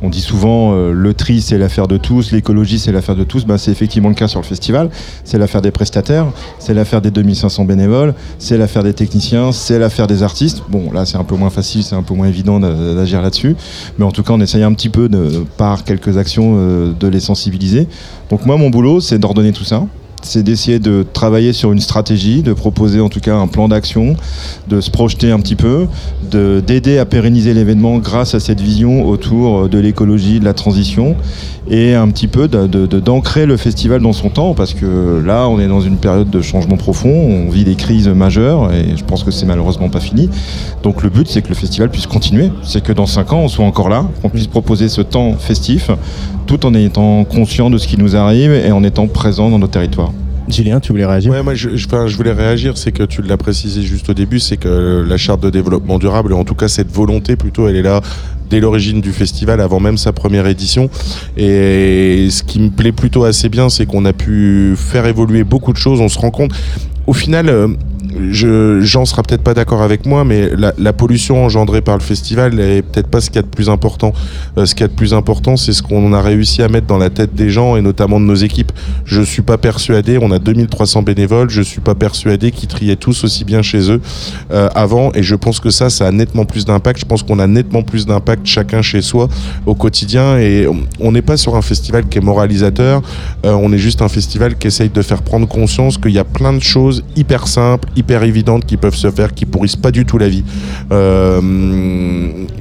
On dit souvent euh, le tri c'est l'affaire de tous, l'écologie c'est l'affaire de tous. Ben, c'est effectivement le cas sur le festival. C'est l'affaire des prestataires, c'est l'affaire des 2500 bénévoles, c'est l'affaire des techniciens, c'est l'affaire des artistes. Bon là c'est un peu moins facile, c'est un peu moins évident d'a- d'agir là-dessus. Mais en tout cas on essaye un petit peu par quelques actions euh, de les sensibiliser. Donc moi mon boulot c'est d'ordonner tout ça c'est d'essayer de travailler sur une stratégie, de proposer en tout cas un plan d'action, de se projeter un petit peu, de- d'aider à pérenniser l'événement grâce à cette vision autour de l'écologie, de la transition, et un petit peu d'ancrer le festival dans son temps, parce que là on est dans une période de changement profond, on vit des crises majeures, et je pense que c'est malheureusement pas fini. Donc le but c'est que le festival puisse continuer, c'est que dans 5 ans on soit encore là, qu'on puisse proposer ce temps festif, tout en étant conscient de ce qui nous arrive et en étant présent dans nos territoires. Julien, tu voulais réagir Ouais, moi je, je- je voulais réagir, c'est que tu l'as précisé juste au début, c'est que la charte de développement durable, en tout cas cette volonté plutôt, elle est là dès l'origine du festival, avant même sa première édition. Et ce qui me plaît plutôt assez bien, c'est qu'on a pu faire évoluer beaucoup de choses. On se rend compte, au final, euh, je, Jean sera peut-être pas d'accord avec moi, mais la, la pollution engendrée par le festival est peut-être pas ce qu'il y a de plus important. Euh, ce qu'il y a de plus important, c'est ce qu'on a réussi à mettre dans la tête des gens et notamment de nos équipes. Je suis pas persuadé, on a 2300 bénévoles, je suis pas persuadé qu'ils triaient tous aussi bien chez eux euh, avant et je pense que ça, ça a nettement plus d'impact. Je pense qu'on a nettement plus d'impact chacun chez soi au quotidien et on- n'est pas sur un festival qui est moralisateur, euh, on est juste un festival qui essaye de faire prendre conscience qu'il y a plein de choses hyper simples, hyper évidentes qui peuvent se faire, qui pourrissent pas du tout la vie. Euh,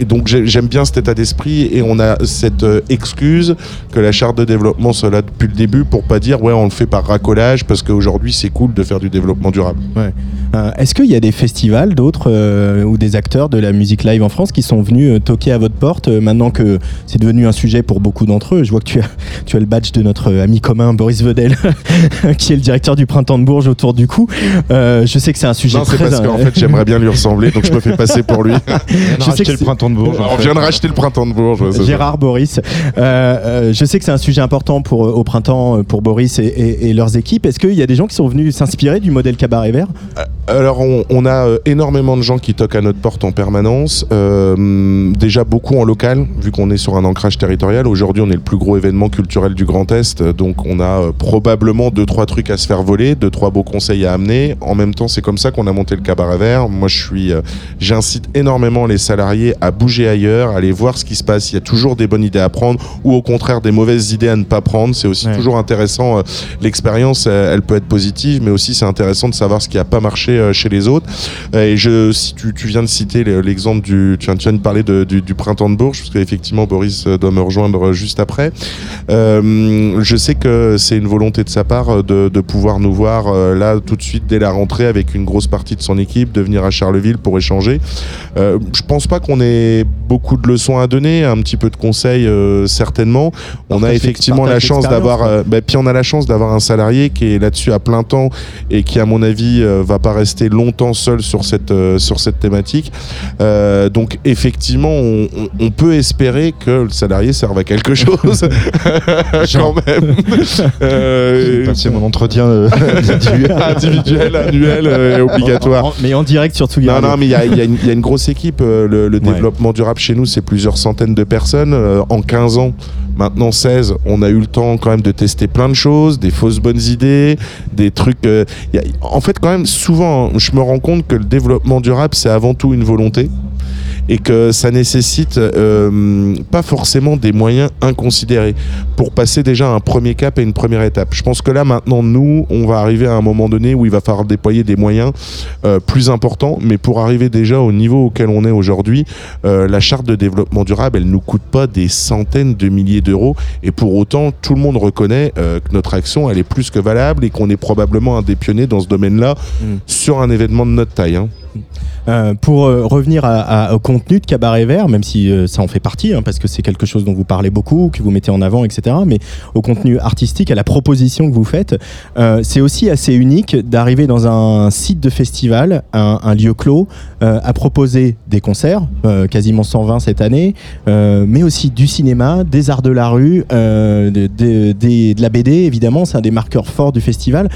et donc j'ai- j'aime bien cet état d'esprit et on a cette euh, excuse que la charte de développement là depuis le début pour pas dire ouais on le fait par racolage parce qu'aujourd'hui c'est cool de faire du développement durable. Euh, Est-ce qu'il y a des festivals, d'autres, ou des acteurs de la musique live en France qui sont venus toquer à votre porte maintenant que c'est devenu un sujet pour beaucoup d'entre eux? Je vois que tu as, tu as le badge de notre ami commun Boris Vedel, qui est le directeur du Printemps de Bourges autour du cou. Je sais que c'est un sujet Non c'est très. parce qu'en fait j'aimerais bien lui ressembler donc je me fais passer pour lui. je sais que le c'est- printemps de Bourges. en on vient de racheter le printemps de Bourges. Gérard Boris. Euh, euh, je sais que c'est un sujet important pour, euh, au printemps pour Boris et, et- et leurs équipes. Est-ce qu'il y a des gens qui sont venus s'inspirer du modèle cabaret vert? Alors, on, on a énormément de gens qui toquent à notre porte en permanence. Euh, déjà beaucoup en local, vu qu'on est sur un ancrage territorial. Aujourd'hui, on est le plus gros événement culturel du Grand Est, donc on a probablement deux trois trucs à se faire voler, deux trois beaux conseils à amener. En même temps, c'est comme ça qu'on a monté le cabaret vert. Moi, je suis, euh, j'incite énormément les salariés à bouger ailleurs, à aller voir ce qui se passe. Il y a toujours des bonnes idées à prendre, ou au contraire des mauvaises idées à ne pas prendre. C'est aussi Ouais. toujours intéressant. euh, L'expérience, elle, elle peut être positive, mais aussi c'est intéressant de savoir ce qui a pas marché euh, chez les autres. Euh, Et je, si tu, tu viens de citer le- l'exemple du, tu viens, de parler de- du, du printemps de Bourges, parce qu'effectivement Boris euh, doit me rejoindre juste après. Euh, je sais que c'est une volonté de sa part euh, de, de pouvoir nous voir euh, là tout de suite dès la rentrée avec une grosse partie de son équipe, de venir à Charleville pour échanger. Euh, je pense pas qu'on ait beaucoup de leçons à donner, un petit peu de conseils euh, certainement. On a effectivement la chance d'avoir, euh, bah, puis on a la chance d'avoir un salarié qui est là-dessus à plein temps et qui, à mon avis, euh, va pas rester longtemps seul sur cette sur cette thématique. Donc effectivement, on, peut espérer que le salarié serve à quelque chose quand même. J'ai passé mon entretien individuel, annuel euh, obligatoire. Mais en direct sur Tsugi Non, non, mais il y a, y une- il y a une grosse équipe. euh, Le, le Ouais. développement durable chez nous, c'est plusieurs centaines de personnes. Euh, En 15 ans, maintenant 16, on a eu le temps quand même de tester plein de choses, des fausses bonnes idées, des trucs. euh, en fait, quand même, souvent, je me rends compte que le développement durable, c'est avant tout une volonté et que ça nécessite euh, pas forcément des moyens inconsidérés pour passer déjà un premier cap et une première étape. Je pense que là maintenant nous, on va arriver à un moment donné où il va falloir déployer des moyens euh, plus importants, mais pour arriver déjà au niveau auquel on est aujourd'hui, la charte de développement durable, elle nous coûte pas des centaines de milliers d'euros et pour autant tout le monde reconnaît euh, que notre action elle est plus que valable et qu'on est probablement un des pionniers dans ce domaine-là Mm. sur un événement de notre taille. hein. Euh, pour euh, revenir au contenu de Cabaret Vert, même si euh, ça en fait partie, hein, parce que c'est quelque chose dont vous parlez beaucoup, que vous mettez en avant, etc. Mais au contenu artistique, à la proposition que vous faites, c'est aussi assez unique d'arriver dans un site de festival, un, lieu clos, à proposer des concerts, quasiment 120 cette année, mais aussi du cinéma, des arts de la rue, de, la BD, évidemment, c'est un des marqueurs forts du festival.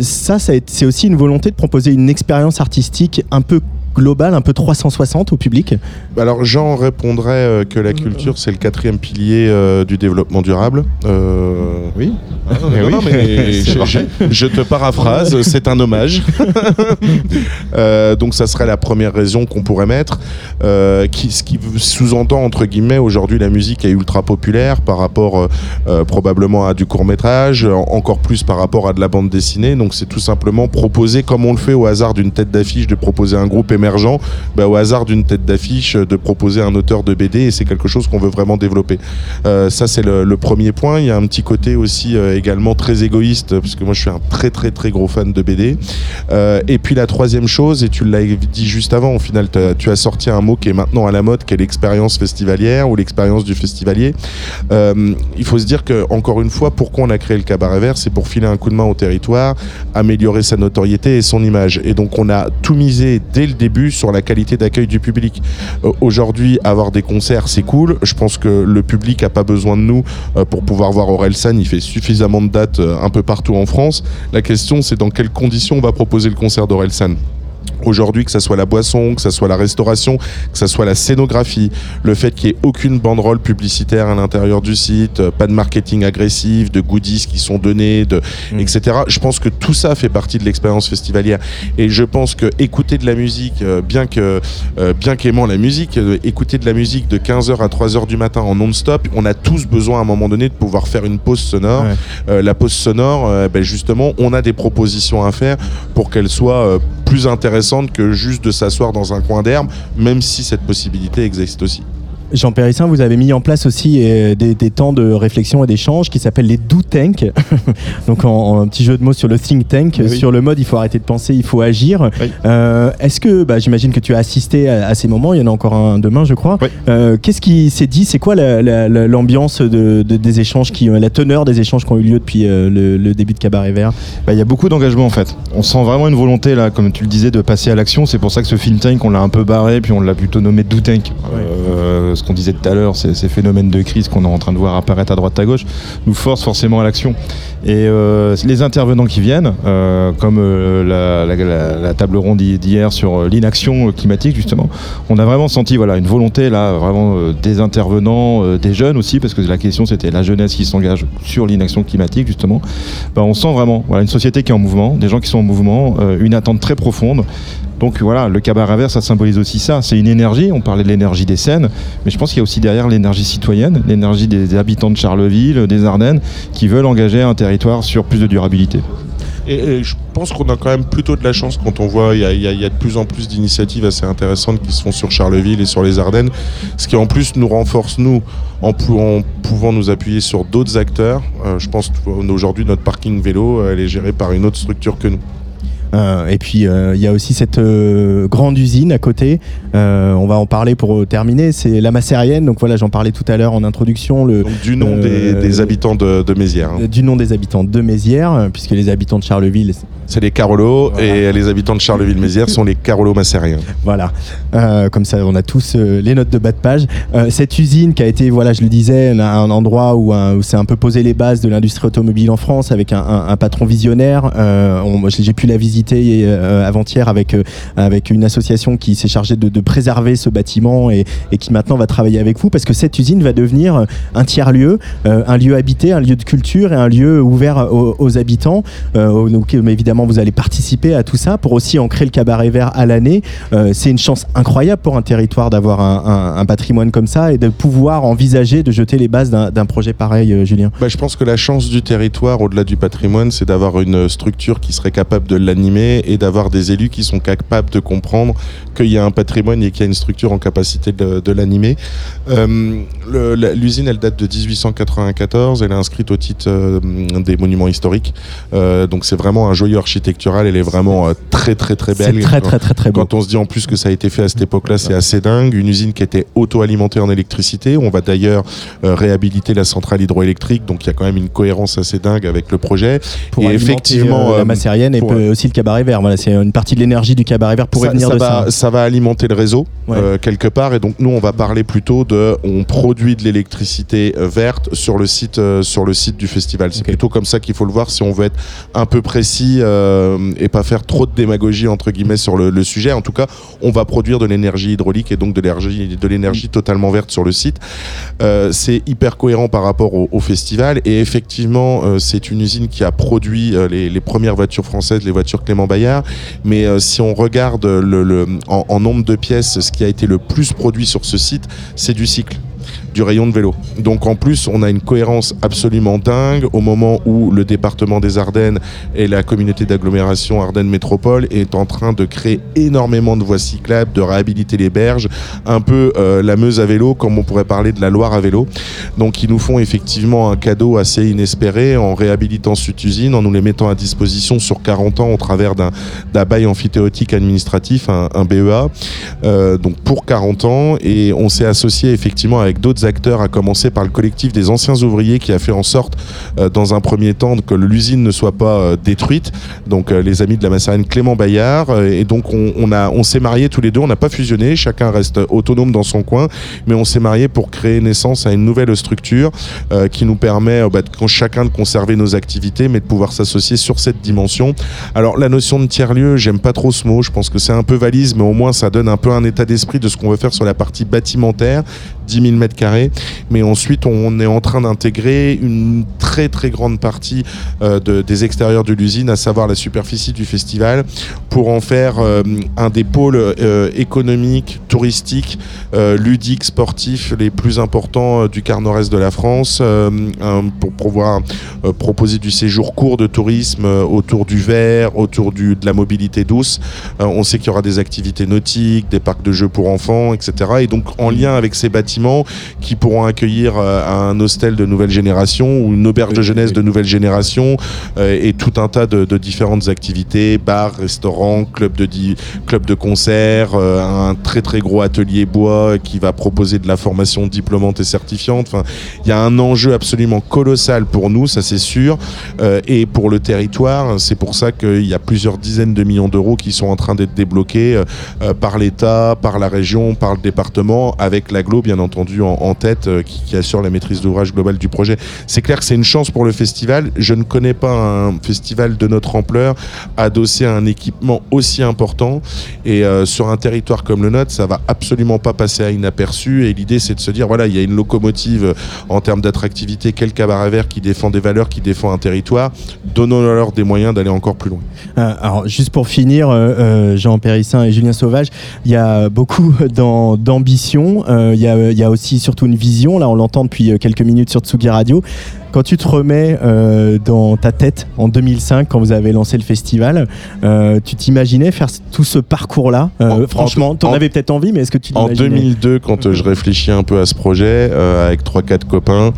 Ça, c'est aussi une volonté de proposer une expérience artistique un peu globale, un peu 360 au public. Alors Jean répondrait euh, que la culture c'est le quatrième pilier euh, du développement durable. Euh, Oui. non, Mais non, oui. non, mais C'est je, vrai. je- je te paraphrase, c'est un hommage. Euh, donc ça serait la première raison qu'on pourrait mettre, euh, qui, ce qui sous-entend entre guillemets aujourd'hui la musique est ultra populaire par rapport probablement à du court métrage, encore plus par rapport à de la bande dessinée. Donc c'est tout simplement proposer comme on le fait au hasard d'une tête d'affiche de proposer un groupe émergent, bah, au hasard d'une tête d'affiche de proposer un auteur de BD et c'est quelque chose qu'on veut vraiment développer. Euh, ça c'est le, premier point. Il y a un petit côté aussi euh, également très égoïste parce que moi je suis un très très très gros fan de BD. Euh, et puis la troisième chose, et tu l'as dit juste avant, au final tu as sorti un mot qui est maintenant à la mode, qui est l'expérience festivalière ou l'expérience du festivalier. Euh, il faut se dire que encore une fois, pourquoi on a créé le cabaret vert, c'est pour filer un coup de main au territoire, améliorer sa notoriété et son image. Et donc on a tout misé dès le début sur la qualité d'accueil du public. Euh, Aujourd'hui, avoir des concerts, c'est cool. Je pense que le public a pas besoin de nous euh, pour pouvoir voir Orelsan. Il fait suffisamment de dates euh, un peu partout en France. La question, c'est dans quelles conditions on va proposer le concert d'Orelsan. Aujourd'hui, que ça soit la boisson, que ça soit la restauration, que ça soit la scénographie, le fait qu'il n'y ait aucune banderole publicitaire à l'intérieur du site, euh, pas de marketing agressif, de goodies qui sont donnés, de, Mm. etc. Je pense que tout ça fait partie de l'expérience festivalière. Et je pense que écouter de la musique, euh, bien que euh, bien qu'aimant la musique, écouter de la musique de 15h à 3h du matin en non-stop, on a tous besoin à un moment donné de pouvoir faire une pause sonore. Ouais. Euh, la pause sonore, euh, ben justement, on a des propositions à faire pour qu'elle soit euh, plus intéressante que juste de s'asseoir dans un coin d'herbe, même si cette possibilité existe aussi. Jean Périssin, vous avez mis en place aussi euh, des, des temps de réflexion et d'échange qui s'appellent les do tank. Donc en, en un petit jeu de mots sur le think tank, Oui. sur le mode il faut arrêter de penser, il faut agir. Oui. Euh, Est-ce que, bah, j'imagine que tu as assisté à, à ces moments, il y en a encore un demain je crois. Oui. Euh, Qu'est-ce qui s'est dit? C'est quoi la- la- la- l'ambiance de, de- des échanges, qui, la teneur des échanges qui ont eu lieu depuis le, le début de Cabaret Vert? Bah, Il y a beaucoup d'engagement en fait. On sent vraiment une volonté là, comme tu le disais, de passer à l'action. C'est pour ça que ce think tank, on l'a un peu barré, puis on l'a plutôt nommé do tank. Ce qu'on disait tout à l'heure, ces, phénomènes de crise qu'on est en train de voir apparaître à droite à gauche, nous forcent forcément à l'action. Et euh, les intervenants qui viennent, euh, comme euh, la, table ronde d'hier sur l'inaction climatique justement, on a vraiment senti voilà une volonté là des intervenants, des jeunes aussi, parce que la question c'était la jeunesse qui s'engage sur l'inaction climatique justement. Ben, on sent vraiment voilà une société qui est en mouvement, des gens qui sont en mouvement, une attente très profonde. Donc voilà, le cabaret vert, ça symbolise aussi ça. C'est une énergie, on parlait de l'énergie des scènes, mais je pense qu'il y a aussi derrière l'énergie citoyenne, l'énergie des habitants de Charleville, des Ardennes, qui veulent engager un territoire sur plus de durabilité. Et, je pense qu'on a quand même plutôt de la chance quand on voit il y a, de plus en plus d'initiatives assez intéressantes qui se font sur Charleville et sur les Ardennes, ce qui en plus nous renforce nous en pouvant nous appuyer sur d'autres acteurs. Euh, je pense qu'aujourd'hui notre parking vélo euh, elle est gérée par une autre structure que nous. Euh, et puis euh, il y a aussi cette euh, grande usine à côté. On va en parler pour terminer. C'est la Macérienne. Donc voilà, j'en parlais tout à l'heure en introduction. Le, Donc du nom des, des habitants de, de Mézières. hein. du nom des habitants de Mézières, puisque les habitants de Charleville, C'est les Carolos Voilà. et les habitants de Charleville-Mézières sont les Carolos macériens. Voilà, Euh, comme ça on a tous euh, les notes de bas de page. Euh, cette usine qui a été, voilà, je le disais, un, un endroit où, où c'est un peu posé les bases de l'industrie automobile en France avec un, un- un patron visionnaire. J'ai pu la visiter avant-hier avec, avec une association qui s'est chargée de, de préserver ce bâtiment et, et qui maintenant va travailler avec vous parce que cette usine va devenir un tiers-lieu, un lieu habité, un lieu de culture et un lieu ouvert aux, aux habitants. Donc euh, vous allez participer à tout ça pour aussi ancrer le cabaret vert à l'année. Euh, c'est une chance incroyable pour un territoire d'avoir un, patrimoine comme ça et de pouvoir envisager de jeter les bases d'un projet pareil, euh, Julien. Bah, je pense que la chance du territoire, au-delà du patrimoine, c'est d'avoir une structure qui serait capable de l'animer et d'avoir des élus qui sont capables de comprendre qu'il y a un patrimoine et qu'il y a une structure en capacité de, l'animer. Euh, L'usine, elle date de 1894, elle est inscrite au titre des monuments historiques. Donc c'est vraiment un joyau architectural, elle est vraiment euh, très très très belle. C'est très très très très beau. Quand on se dit en plus que ça a été fait à cette époque-là, c'est assez dingue. Une usine qui était auto-alimentée en électricité. On va d'ailleurs euh, réhabiliter la centrale hydroélectrique, donc il y a quand même une cohérence assez dingue avec le projet. Pour et effectivement, euh, euh, la Macérienne et pour- peu- aussi le cabaret vert. Voilà, c'est une partie de l'énergie du cabaret vert pourrait venir ça de va, ça. ça va alimenter le réseau Ouais. euh, quelque part et donc nous on va parler plutôt de on produit de l'électricité euh, verte sur le site euh, sur le site du festival c'est plutôt comme ça qu'il faut le voir si on veut être un peu précis euh, et pas faire trop de démagogie entre guillemets sur le, le sujet. En tout cas on va produire de l'énergie hydraulique et donc de l'énergie de l'énergie totalement verte sur le site. Euh, c'est hyper cohérent par rapport au, au festival. Et effectivement euh, c'est une usine qui a produit les, les premières voitures françaises les voitures Clément Bayard. Mais si on regarde le, le- en, en nombre de pièces, ce qui a été le plus produit sur ce site, c'est du cycle du rayon de vélo. Donc en plus, on a une cohérence absolument dingue au moment où le département des Ardennes et la communauté d'agglomération Ardennes Métropole est en train de créer énormément de voies cyclables, de réhabiliter les berges, un peu euh, la Meuse à vélo, comme on pourrait parler de la Loire à vélo. Donc ils nous font effectivement un cadeau assez inespéré en réhabilitant cette usine, en nous les mettant à disposition sur 40 ans au travers d'un bail amphithéotique administratif, un, un BEA, euh, donc pour 40 ans. Et on s'est associé effectivement avec d'autres acteurs, à commencer par le collectif des anciens ouvriers qui a fait en sorte, euh, dans un premier temps, que l'usine ne soit pas euh, détruite. Donc euh, les amis de la Massarine Clément Bayard. Et donc on, on s'est mariés tous les deux, on n'a pas fusionné, chacun reste autonome dans son coin, mais on s'est mariés pour créer naissance à une nouvelle structure qui nous permet bah, chacun de conserver nos activités, mais de pouvoir s'associer sur cette dimension. Alors la notion de tiers-lieu, j'aime pas trop ce mot, je pense que c'est un peu valise, mais au moins ça donne un peu un état d'esprit de ce qu'on veut faire sur la partie bâtimentaire, 10 000 mètres carrés. Mais ensuite, on est en train d'intégrer une très très grande partie euh, de- des extérieurs de l'usine, à savoir la superficie du festival, pour en faire euh, un des pôles euh, économiques, touristiques, ludiques, sportifs les plus importants du quart nord-est de la France, pour pouvoir proposer du séjour court de tourisme autour du verre, autour de la mobilité douce. On sait qu'il y aura des activités nautiques, des parcs de jeux pour enfants, etc. Et donc en lien avec ces bâtiments bâtiments qui pourront accueillir euh, un hostel de nouvelle génération ou une auberge de jeunesse de nouvelle génération euh, et tout un tas de, de différentes activités, bars, restaurants, clubs de, clubs de concert, euh, un très très gros atelier bois qui va proposer de la formation diplômante et certifiante. Enfin, il y a un enjeu absolument colossal pour nous, ça c'est sûr, et pour le territoire. C'est pour ça qu'il y a plusieurs dizaines de millions d'euros qui sont en train d'être débloqués par l'État, par la région, par le département, avec l'aglo bien entendu en, en tête, euh, qui, assure la maîtrise d'ouvrage globale du projet. C'est clair que c'est une chance pour le festival. Je ne connais pas un festival de notre ampleur adossé à un équipement aussi important. Et euh, sur un territoire comme le nôtre, ça va absolument pas passer à inaperçu. Et l'idée, c'est de se dire, voilà, il y a une locomotive euh, en termes d'attractivité, quel cabaret vert qui défend des valeurs, qui défend un territoire. Donnons-leur des moyens d'aller encore plus loin. Alors, juste pour finir, Jean Périssin et Julien Sauvage, il y a beaucoup d'am- d'ambition. euh, Il il y a aussi surtout une vision. Là, on l'entend depuis euh, quelques minutes sur Tsugi Radio. Quand tu te remets euh, dans ta tête en 2005, quand vous avez lancé le festival, euh, tu t'imaginais faire tout ce parcours-là Euh, En- en- Franchement, tu en avais peut-être envie, mais est-ce que tu En l'imaginais? 2002, quand je réfléchis un peu à ce projet, avec 3-4 copains,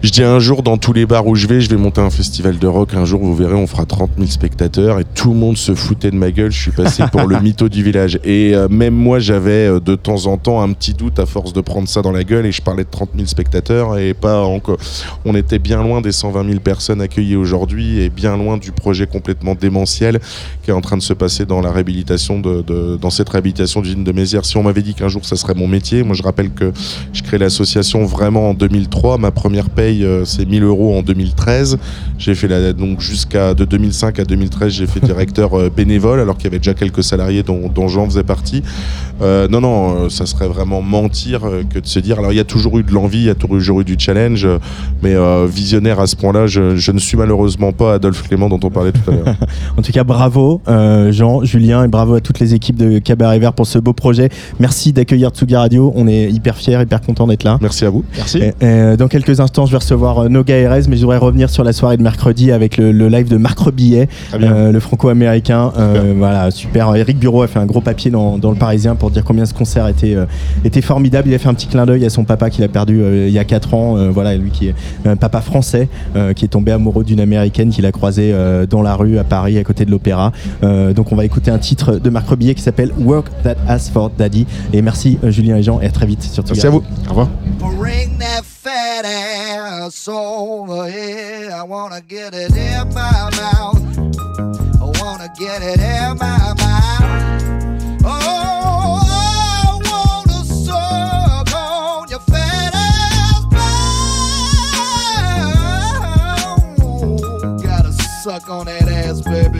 je dis un jour, dans tous les bars où je vais, je vais monter un festival de rock. Un jour, vous verrez, on fera 30 000 spectateurs et tout le monde se foutait de ma gueule. Je suis passé pour le mytho du village. Et euh, même moi, j'avais euh, de temps en temps un petit doute à force de prendre ça dans la gueule et je parlais de 30 000 spectateurs et pas encore. On était bien loin des 120 000 personnes accueillies aujourd'hui et bien loin du projet complètement démentiel qui est en train de se passer dans la réhabilitation de, de- dans cette réhabilitation d'usine de Mézières. Si on m'avait dit qu'un jour ça serait mon métier, moi je rappelle que je crée l'association vraiment en 2003. Ma première paye euh, c'est 1000 euros en 2013. J'ai fait la, donc jusqu'à de 2005 à 2013, j'ai fait directeur euh, bénévole alors qu'il y avait déjà quelques salariés dont, dont Jean faisait partie. Euh, non, non, euh, ça serait vraiment mentir euh, que de se dire. Alors il y a toujours eu de l'envie, il y a toujours eu du challenge, euh, mais euh, visionnaire à ce point-là, je, je ne suis malheureusement pas Adolphe Clément dont on parlait tout à l'heure. En tout cas, bravo euh, Jean, Julien et bravo à toutes les équipes de Cabaret Vert pour ce beau projet. Merci d'accueillir Tsugi Radio. On est hyper fiers, hyper contents d'être là. Merci à vous. Merci. Et- et dans quelques instants, je vais recevoir euh, Noga Erez, mais je voudrais revenir sur la soirée de mercredi avec le, le live de Marc Rebillet, euh, le franco-américain. Euh, voilà, super. Eric Bureau a fait un gros papier dans, dans le Parisien pour dire combien ce concert était, euh, était formidable. Il a fait un petit clin d'œil à son papa qu'il a perdu euh, il y a 4 ans. Euh, voilà, lui qui est un papa français, euh, qui est tombé amoureux d'une américaine qu'il a croisée euh, dans la rue à Paris, à côté de l'opéra. Euh, donc on va écouter un titre de Marc Rebillet qui s'appelle Work That Ass for Daddy. Et merci euh, Julien et Jean, et à très vite sur Tsugi Merci à vous. Au revoir. Fat ass over here. I wanna get it in my mouth. I wanna get it in my mouth. Oh, I wanna suck on your fat ass. Bow. Gotta suck on that ass, baby.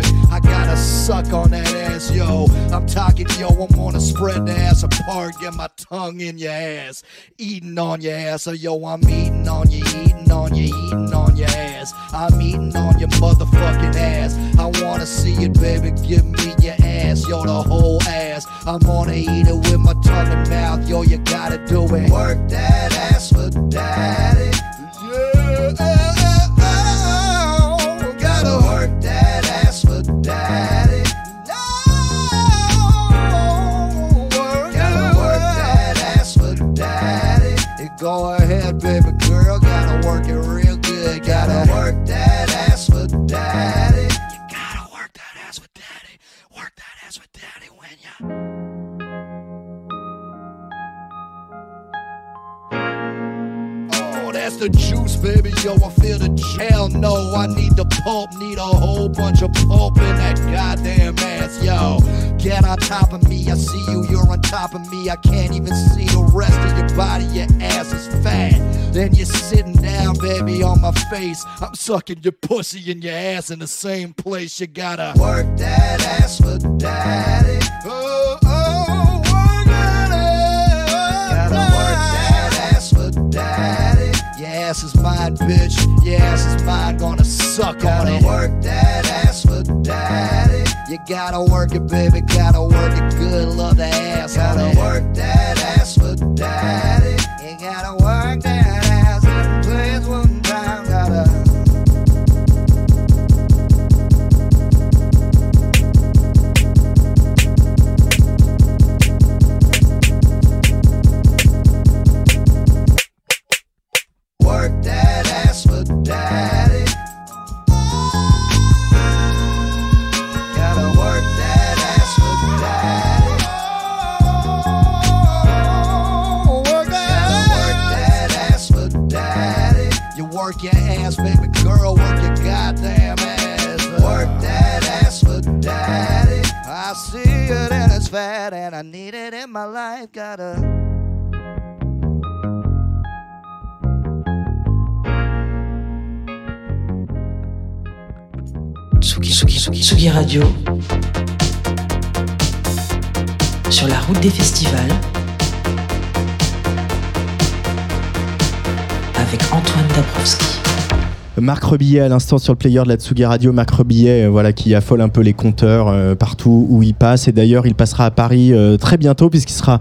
Suck on that ass, yo. I'm talking, yo. I'm gonna spread the ass apart, get my tongue in your ass, eating on your ass. So, yo, I'm eating on you, eating on you, eating on your ass. I'm eating on your motherfucking ass. I wanna see it, baby. Give me your ass, yo, the whole ass. I'm gonna eat it with my tongue and mouth, yo. You gotta do it. Work that ass for daddy. You're on top of me. I can't even see the rest of your body, your ass is fat. Then you're sitting down, baby, on my face. I'm sucking your pussy and your ass in the same place. You gotta work that ass for daddy. Oh, oh, work that ass. Gotta work that ass for daddy. Your ass is mine, bitch. Your ass is mine. Gonna suck on it. work that ass for daddy. You gotta work it, baby. Gotta work it good. Love the ass. Gotta work that ass for daddy. You gotta work that ass. Fat and I need it in my life. Gotta. Radio. Sur la route des festivals. Avec Antoine Dabrowski. Marc Rebillet à l'instant sur le player de la Tsugi Radio. Marc Rebillet, euh, voilà, qui affole un peu les compteurs euh, partout où il passe. Et d'ailleurs, il passera à Paris euh, très bientôt puisqu'il sera,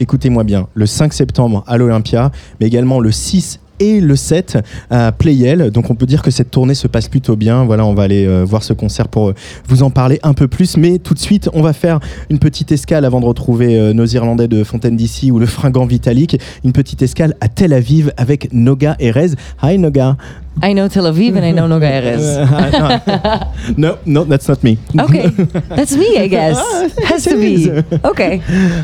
écoutez-moi bien, le 5 septembre à l'Olympia, mais également le 6 et le 7 à Playel. Donc on peut dire que cette tournée se passe plutôt bien. Voilà, on va aller voir ce concert pour vous en parler un peu plus. Mais tout de suite, on va faire une petite escale avant de retrouver nos Irlandais de Fontaine d'ici ou le fringant Vitalik. Une petite escale à Tel Aviv avec Noga Erez. Hi Noga. I know Tel Aviv and I know Noga Erez. Uh, no, no, that's not me. Okay, that's me, I guess. Has to be. Okay,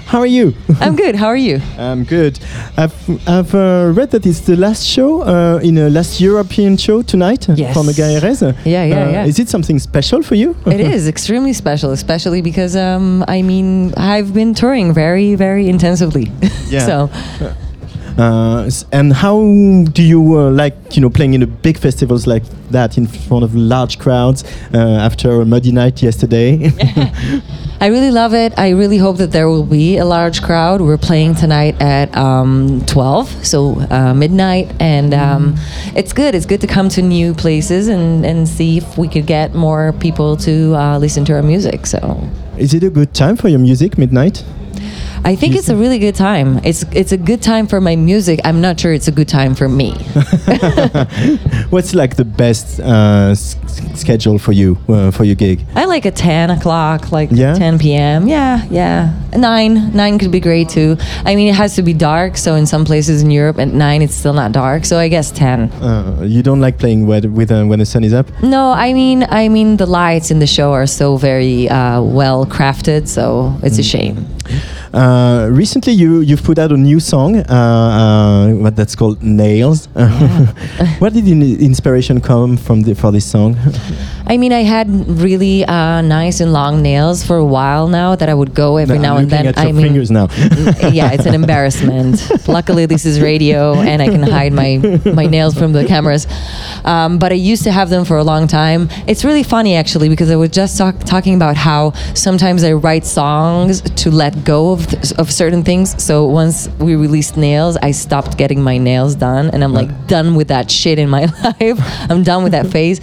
How are you? I'm good. How are you? I'm good. I've, I've uh, read that it's the last show uh, in a last European show tonight Yes. for Noga Erez. Yeah, yeah, Uh, yeah. Is it something special for you? It is extremely special, especially because um, I mean I've been touring very, very intensively. Yeah. so Uh, and how do you uh, like, you know, playing in a big festivals like that in front of large crowds uh, after a muddy night yesterday? I really love it. I really hope that there will be a large crowd. We're playing tonight at um, 12, so uh, midnight, and um, it's good. It's good to come to new places and, and see if we could get more people to uh, listen to our music. So Is it a good time for your music, midnight? I think it's a really good time. It's it's a good time for my music. I'm not sure it's a good time for me. What's like the best uh, s- schedule for you uh, for your gig? I like a 10 o'clock, like Yeah? 10 p.m. Yeah, yeah. Nine, nine could be great too. I mean, it has to be dark. So in some places in Europe, at nine, it's still not dark. So I guess 10. Uh, you don't like playing with, with uh, when the sun is up? No, I mean, I mean, the lights in the show are so very uh, well crafted. So it's a shame. Uh, recently, you you've put out a new song, uh, uh, what that's called Nails. Where did the inspiration come from the, for this song? I mean, I had really uh, nice and long nails for a while now that I would go every No, now I'm and then. at I your mean, fingers now. Yeah, it's an embarrassment. Luckily, this is radio, and I can hide my my nails from the cameras. Um, but I used to have them for a long time. It's really funny actually because I was just talk, talking about how sometimes I write songs to let go of th- of certain things. So once we released Nails, I stopped getting my nails done, and I'm like done with that shit in my life. I'm done with that phase.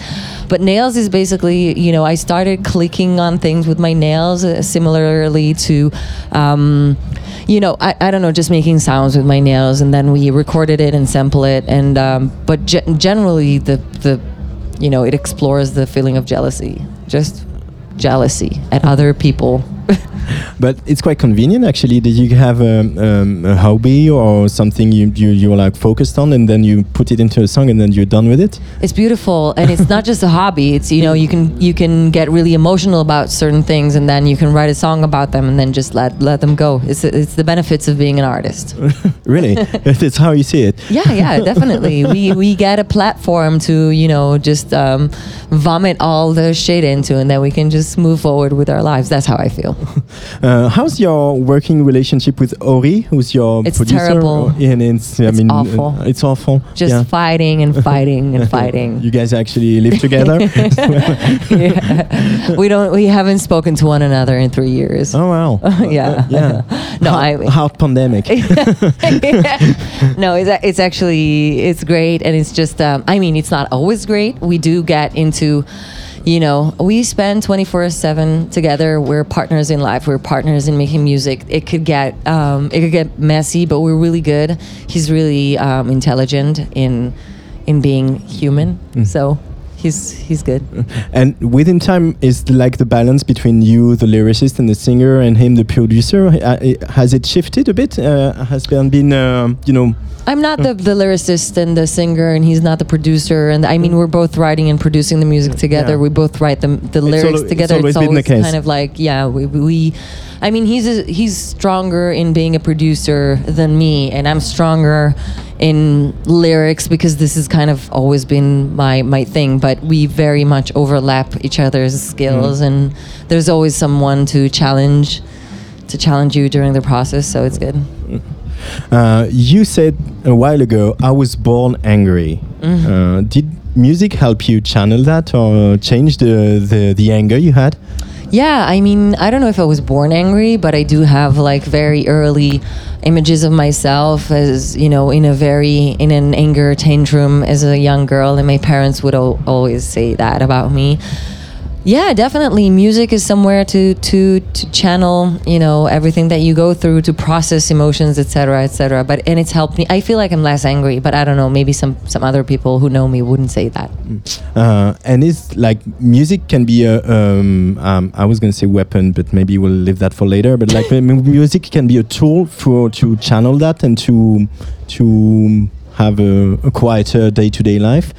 But nails is basically, you know, I started clicking on things with my nails, uh, similarly to, um, you know, I, I don't know, just making sounds with my nails, and then we recorded it and sample it, and um, but ge- generally the the, you know, it explores the feeling of jealousy, just jealousy at other people. But it's quite convenient actually. Did you have a, um, a hobby or something you, you you were like focused on, and then you put it into a song, and then you're done with it? It's beautiful, and it's not just a hobby. It's you know you can you can get really emotional about certain things, and then you can write a song about them, and then just let let them go. It's it's the benefits of being an artist. Really, that's how you see it. Yeah, yeah, definitely. we we get a platform to you know just um, vomit all the shit into, and then we can just move forward with our lives. That's how I feel. Uh, how's your working relationship with Ori, who's your It's producer? terrible. And it's, I It's mean, awful. uh, it's awful. Just yeah. fighting and fighting and fighting. You guys actually live together? Yeah. We don't. We haven't spoken to one another in three years. oh wow. yeah. Yeah. No, hard, I. hard pandemic. no, it's, it's actually it's great, and it's just. Um, I mean, it's not always great. We do get into, you know, we spend twenty four seven together. We're partners in life. We're partners in making music. It could get um, it could get messy, but we're really good. He's really um, intelligent in in being human. So. He's he's good. And within time, is the, like the balance between you, the lyricist, and the singer, and him, the producer? Uh, has it shifted a bit? Uh, has there been, uh, you know, I'm not the, the lyricist and the singer, and he's not the producer. And I mean, we're both writing and producing the music together. Yeah. We both write the, the lyrics it's together. always been the case. kind of like, yeah, we, we I mean, he's a, he's stronger in being a producer than me, and I'm stronger in lyrics because this has kind of always been my my thing. But we very much overlap each other's skills, and there's always someone to challenge to challenge you during the process. So it's good. Uh, you said a while ago, I was born angry. Uh, did music help you channel that or change the, the, the anger you had? Yeah, I mean, I don't know if I was born angry, but I do have like very early images of myself as, you know, in a very, in an anger tantrum as a young girl. And my parents would al- always say that about me. Yeah, definitely. Music is somewhere to, to, to channel, you know, everything that you go through to process emotions, etc., etc. But, and it's helped me. I feel like I'm less angry, but I don't know, maybe some, some other people who know me wouldn't say that. Uh, and it's like music can be a um, um, I was gonna say weapon, but maybe we'll leave that for later. But like music can be a tool for to channel that and to to have a, a quieter day to day life.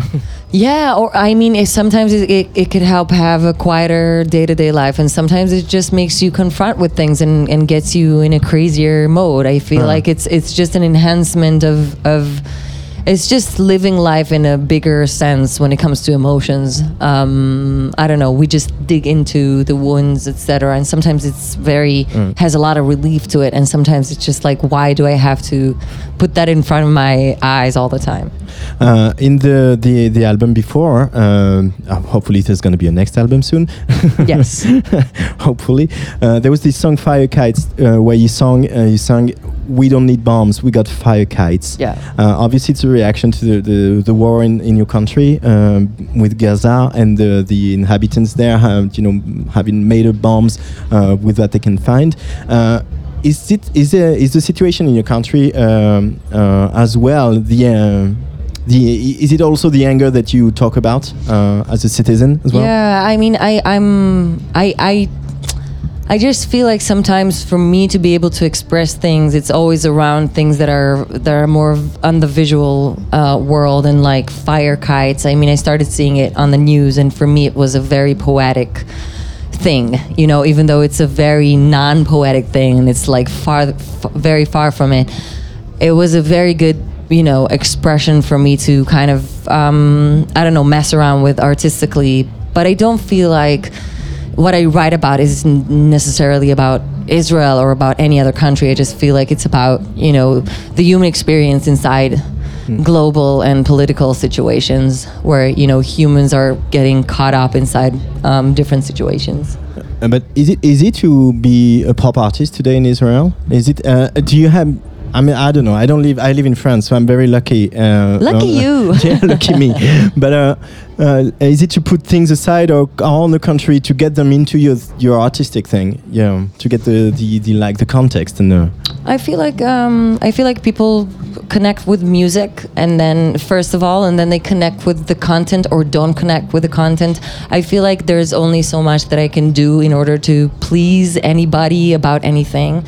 Yeah, or I mean, it, sometimes it, it, it could help have a quieter day to day life, and sometimes it just makes you confront with things and, and gets you in a crazier mode. I feel Uh. like it's it's just an enhancement of of it's just living life in a bigger sense when it comes to emotions. Um, I don't know. We just dig into the wounds, etc. And sometimes it's very has a lot of relief to it, and sometimes it's just like, why do I have to put that in front of my eyes all the time? Uh, in the, the the album before, um, uh, hopefully there's gonna be a next album soon. Yes. hopefully, uh, there was this song "Fire Kites" uh, where you song uh, you sang "We don't need bombs, we got fire kites." Yeah. Uh, obviously, it's a reaction to the, the, the war in, in your country um, with Gaza and the, the inhabitants there, have, you know, having made up bombs uh, with what they can find. Uh, is it is there, is the situation in your country um, uh, as well the uh, the is it also the anger that you talk about uh, as a citizen as well? Yeah, I mean, I, I'm, I, I, I just feel like sometimes for me to be able to express things, it's always around things that are that are more on the visual uh, world and like fire kites. I mean, I started seeing it on the news, and for me, it was a very poetic thing. You know, even though it's a very non-poetic thing, and it's like far, f- very far from it. It was a very good you know expression for me to kind of um, I don't know mess around with artistically, but I don't feel like what I write about is n- necessarily about Israel or about any other country. I just feel like it's about you know the human experience inside global and political situations where you know humans are getting caught up inside um, different situations. Uh, but is it easy to be a pop artist today in Israel? Is it? Uh, do you have? I mean, I don't know. I don't live. I live in France, so I'm very lucky. Uh, Lucky uh, you. yeah, lucky me. But uh, uh, is it to put things aside or on the country to get them into your your artistic thing? Yeah, to get the the, the like the context and the. I feel like um, I feel like people connect with music, and then first of all, and then they connect with the content or don't connect with the content. I feel like there's only so much that I can do in order to please anybody about anything,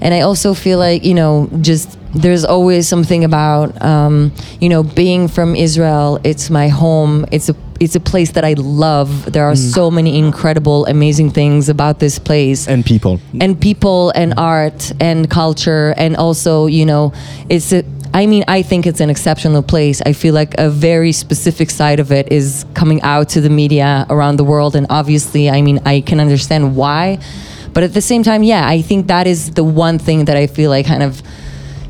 and I also feel like you know just there's always something about um, you know being from Israel. It's my home. It's a it's a place that I love. There are so many incredible, amazing things about this place And people. and people and art and culture and also you know it's a I mean, I think it's an exceptional place. I feel like a very specific side of it is coming out to the media around the world. And obviously, I mean, I can understand why. But at the same time, yeah, I think that is the one thing that I feel like kind of,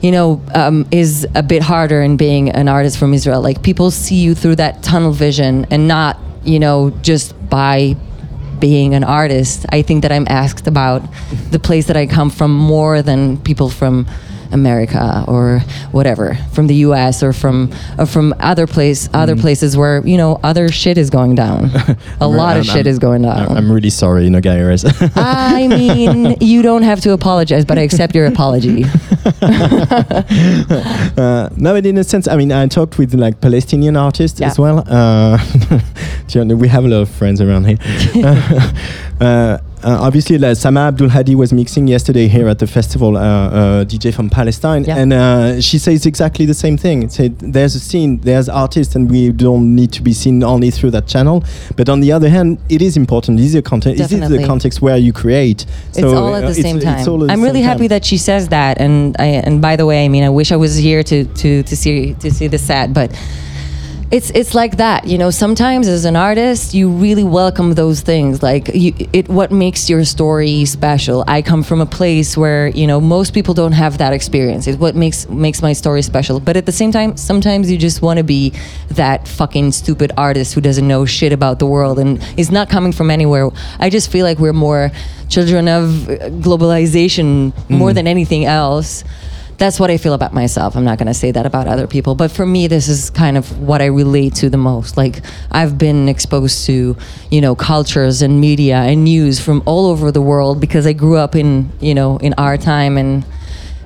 you know, um, is a bit harder in being an artist from Israel. Like people see you through that tunnel vision and not, you know, just by being an artist. I think that I'm asked about the place that I come from more than people from America or whatever, from the U.S. or from or from other place other places where you know other shit is going down. A lot of I'm- shit I'm- is going down. I'm really sorry, Nogueira. I mean, you don't have to apologize, but I accept your apology. uh, no, but in a sense, I mean, I talked with like Palestinian artists Yeah. as well. Uh, do you know, we have a lot of friends around here. uh, uh, obviously, like, Sama Abdul Hadi was mixing yesterday here at the festival, uh, uh, DJ from Palestine, Yeah. and uh, she says exactly the same thing. Said there's a scene, there's artists, and we don't need to be seen only through that channel. But on the other hand, it is important. This is a content. This is the context where you create. it's all at uh, the same it's- it's time. I'm same really happy time. that she says that. And I and by the way, I mean I wish I was here to to to see to see the set, but it's it's like that you know sometimes as an artist you really welcome those things like you, it what makes your story special. I come from a place where you know most people don't have that experience. It's what makes makes my story special. But at the same time sometimes you just want to be that fucking stupid artist who doesn't know shit about the world and is not coming from anywhere. I just feel like we're more children of uh, globalization more than anything else that's what I feel about myself. I'm not going to say that about other people, but for me, this is kind of what I relate to the most. Like I've been exposed to, you know, cultures and media and news from all over the world because I grew up in, you know, in our time, and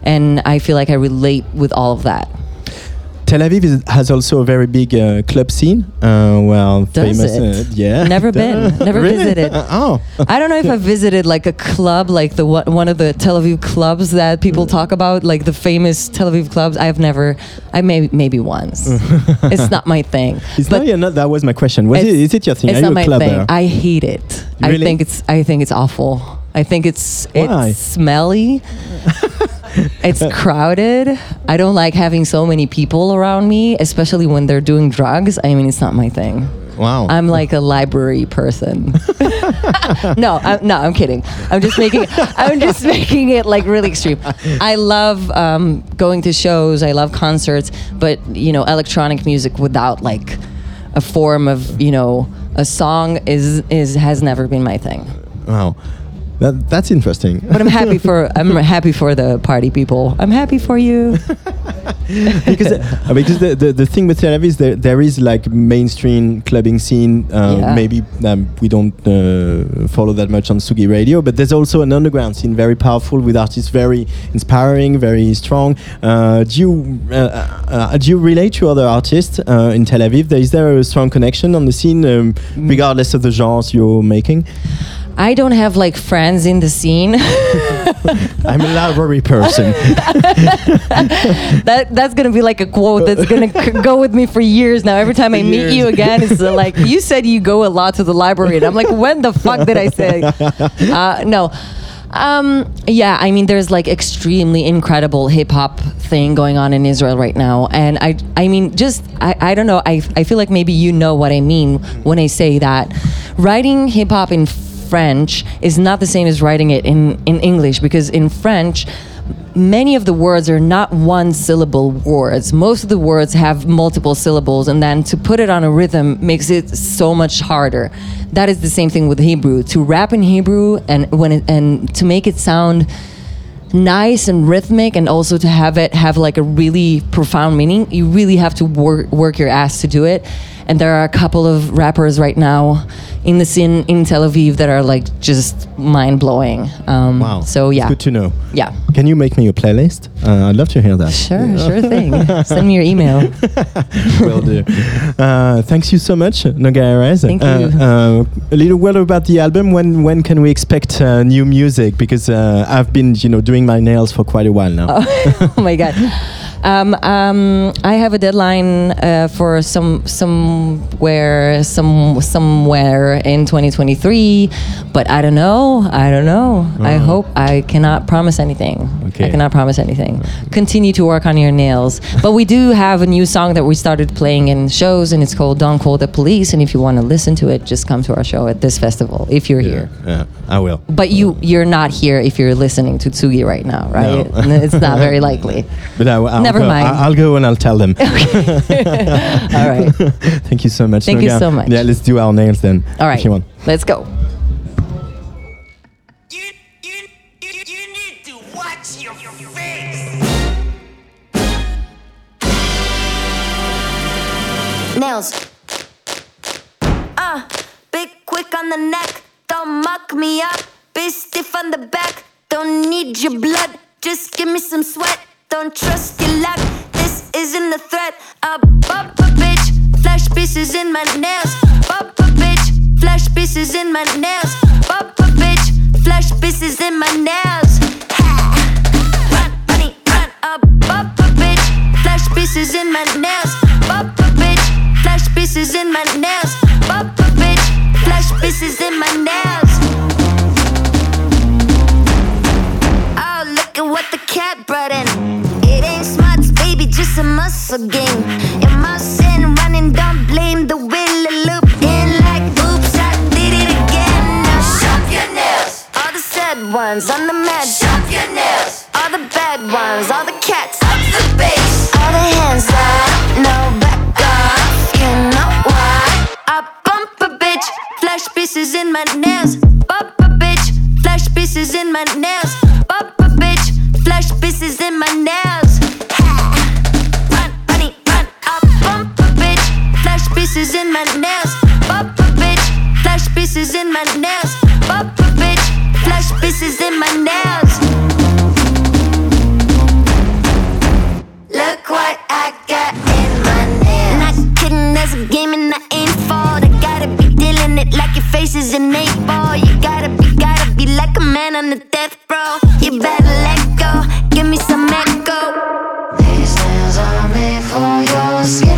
and I feel like I relate with all of that. Tel Aviv is, has also a very big uh, club scene. Uh, well, Does famous. it? Uh, yeah. Never been. Never Really? visited. Uh, oh. I don't know if I've visited like a club, like the one of the Tel Aviv clubs that people talk about, like the famous Tel Aviv clubs. I've never. I may maybe once. it's not my thing. It's But not, not, that was my question. Was It's- is it your thing? It's Are you not a my clubber? thing. I hate it. Really? I think it's. I think it's awful. I think it's Why? it's smelly. it's crowded. I don't like having so many people around me, especially when they're doing drugs. I mean, it's not my thing. wow. I'm like a library person. no, I'm, no, I'm kidding. I'm just making. I'm just making it like really extreme. I love um, going to shows. I love concerts, but you know, electronic music without like a form of you know a song is is has never been my thing. wow. That, that's interesting. But I'm happy for I'm happy for the party people. I'm happy for you. because uh, because the, the, the thing with Tel Aviv is there, there is like mainstream clubbing scene. Uh, Yeah. Maybe um, we don't uh, follow that much on Sugi Radio, but there's also an underground scene, very powerful with artists, very inspiring, very strong. Uh, do you uh, uh, do you relate to other artists uh, in Tel Aviv? There, is there a strong connection on the scene, um, Mm. regardless of the genres you're making? I don't have like friends in the scene. I'm a library person. that that's gonna be like a quote that's gonna c- go with me for years now. Every time I meet Years. you again, it's uh, like you said you go a lot to the library, and I'm like, when the fuck did I say? Uh, no. Um, yeah, I mean, there's like extremely incredible hip hop thing going on in Israel right now, and I, I mean, just I, I don't know. I, I feel like maybe you know what I mean when I say that writing hip hop in French is not the same as writing it in in English because in French many of the words are not one syllable words. Most of the words have multiple syllables, and then to put it on a rhythm makes it so much harder. That is the same thing with Hebrew. To rap in Hebrew and when it, and to make it sound nice and rhythmic and also to have it have like a really profound meaning you really have to work work your ass to do it and there are a couple of rappers right now in the scene in Tel Aviv that are like just mind blowing um, Wow. so yeah It's good to know. yeah Can you make me a playlist? Uh, I'd love to hear that. Sure, sure thing. Send me your email. Will do. Uh, thanks you so much, Nogaires. Thank uh, you. Uh, a little word about the album. When when can we expect uh, new music? Because uh, I've been, you know, doing my nails for quite a while now. oh my god. Um, um, I have a deadline uh, for some somewhere some somewhere in 2023, but I don't know. I don't know. I hope I cannot promise anything. Okay. I cannot promise anything. Continue to work on your nails. But we do have a new song that we started playing in shows, and it's called "Don't Call the Police." And if you want to listen to it, just come to our show at this festival if you're here. Yeah, I will. But you you're not here if you're listening to Tsugi right now, right? No. It's not very likely. But I, I'll Never go, mind. I- I'll go and I'll tell them. Okay. All right. Thank you so much. Thank you so much. Yeah, let's do our nails then. All right. If you want. Let's go. You, you, you, you need to watch your, your face. Nails. Uh, big quick on the neck. Don't muck me up. Be stiff on the back. Don't need your blood. Just give me some sweat. Don't trust your luck. This isn't a threat. A a bitch. Flash pieces in my nails. A bitch. Flash pieces in my nails. A bitch. Flash pieces in my nails. Ha. Run, bunny, run, a bitch. Flash pieces in my nails. A bitch. Flash pieces in my nails. A bitch. Flash pieces in my nails. At what the cat brought in. It ain't smarts, baby, just a muscle game. In my sin, running, don't blame the will of loop. In like oops, I did it again. Now shop your nails. All the sad ones on the mat. Shop your nails. All the bad ones, all the cats. Up the bass. All the hands up, no back off. You know why? I bump a bitch. Flash pieces in my nails. Bump a bitch. Flash pieces in my nails. Bump Flash pieces in my nails. Ha. Run, bunny, run. I bump bitch. Flash pieces in my nails. Bump bitch. Flash pieces in my nails. Bump bitch. Flash pieces in my nails. Look what I got in my nails. Not kidding, there's a game and I ain't fall. I gotta be dealing it like your face is an eight ball. You gotta be, gotta be like a man on the death row. You better let for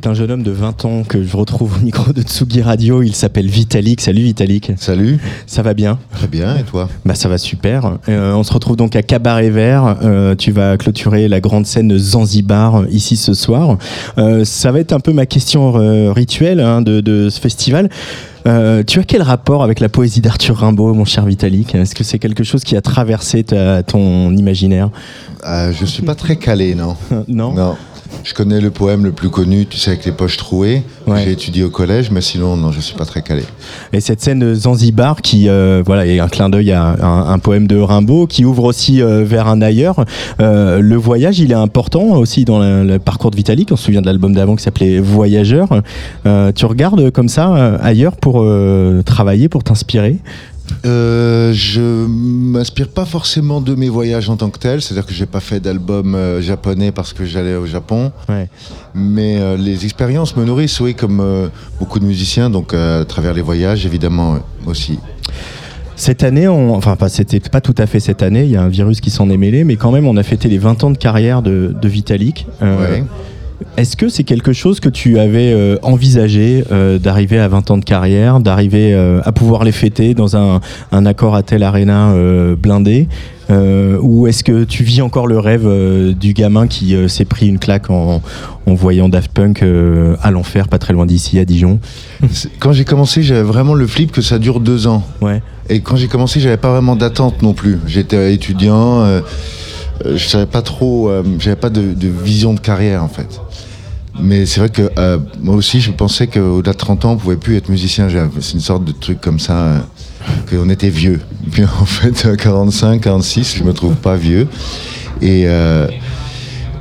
C'est un jeune homme de 20 ans que je retrouve au micro de Tsugi Radio. Il s'appelle Vitalik. Salut Vitalik. Salut. Ça va bien? Très bien, et toi? Bah ça va super. Euh, on se retrouve donc à Cabaret Vert. Euh, tu vas clôturer la grande scène Zanzibar euh, ici ce soir. Euh, ça va être un peu ma question rituelle hein, de, de ce festival. Tu as quel rapport avec la poésie d'Arthur Rimbaud, mon cher Vitalik? Est-ce que c'est quelque chose qui a traversé ta- ton imaginaire? Euh, Je suis pas très calé, non. Non? Non. Je connais le poème le plus connu, tu sais, avec les poches trouées. Ouais. J'ai étudié au collège, mais sinon, non, je suis pas très calé. Et cette scène de Zanzibar qui euh, voilà est un clin d'œil à un, un poème de Rimbaud qui ouvre aussi euh, vers un ailleurs. Euh, le voyage, il est important aussi dans le, le parcours de Vitalik. On se souvient de l'album d'avant qui s'appelait Voyageur. Tu regardes comme ça ailleurs pour travailler, pour t'inspirer? Euh, je m'inspire pas forcément de mes voyages en tant que tel, c'est-à-dire que j'ai pas fait d'album euh, japonais parce que j'allais au Japon, Ouais. mais euh, les expériences me nourrissent, oui, comme beaucoup de musiciens, donc à travers les voyages, évidemment aussi. Cette année, on, enfin pas c'était pas tout à fait cette année, il y a un virus qui s'en est mêlé, mais quand même on a fêté les 20 ans de carrière de, de Vitalik. Ouais. Est-ce que c'est quelque chose que tu avais euh, envisagé euh, d'arriver à 20 ans de carrière, d'arriver euh, à pouvoir les fêter dans un, un accord à tel arena blindé Ou est-ce que tu vis encore le rêve du gamin qui s'est pris une claque en, en voyant Daft Punk à l'enfer, pas très loin d'ici, à Dijon? Quand j'ai commencé, j'avais vraiment le flip que ça dure deux ans. Ouais. Et quand j'ai commencé, j'avais pas vraiment d'attente non plus. J'étais étudiant, je savais pas trop, euh, j'avais pas de, de vision de carrière en fait. Mais c'est vrai que euh, moi aussi, je pensais qu'au-delà de 30 ans, on pouvait plus être musicien. C'est une sorte de truc comme ça, euh, qu'on était vieux. Puis en fait, à 45, 46, je me trouve pas vieux. Et, euh,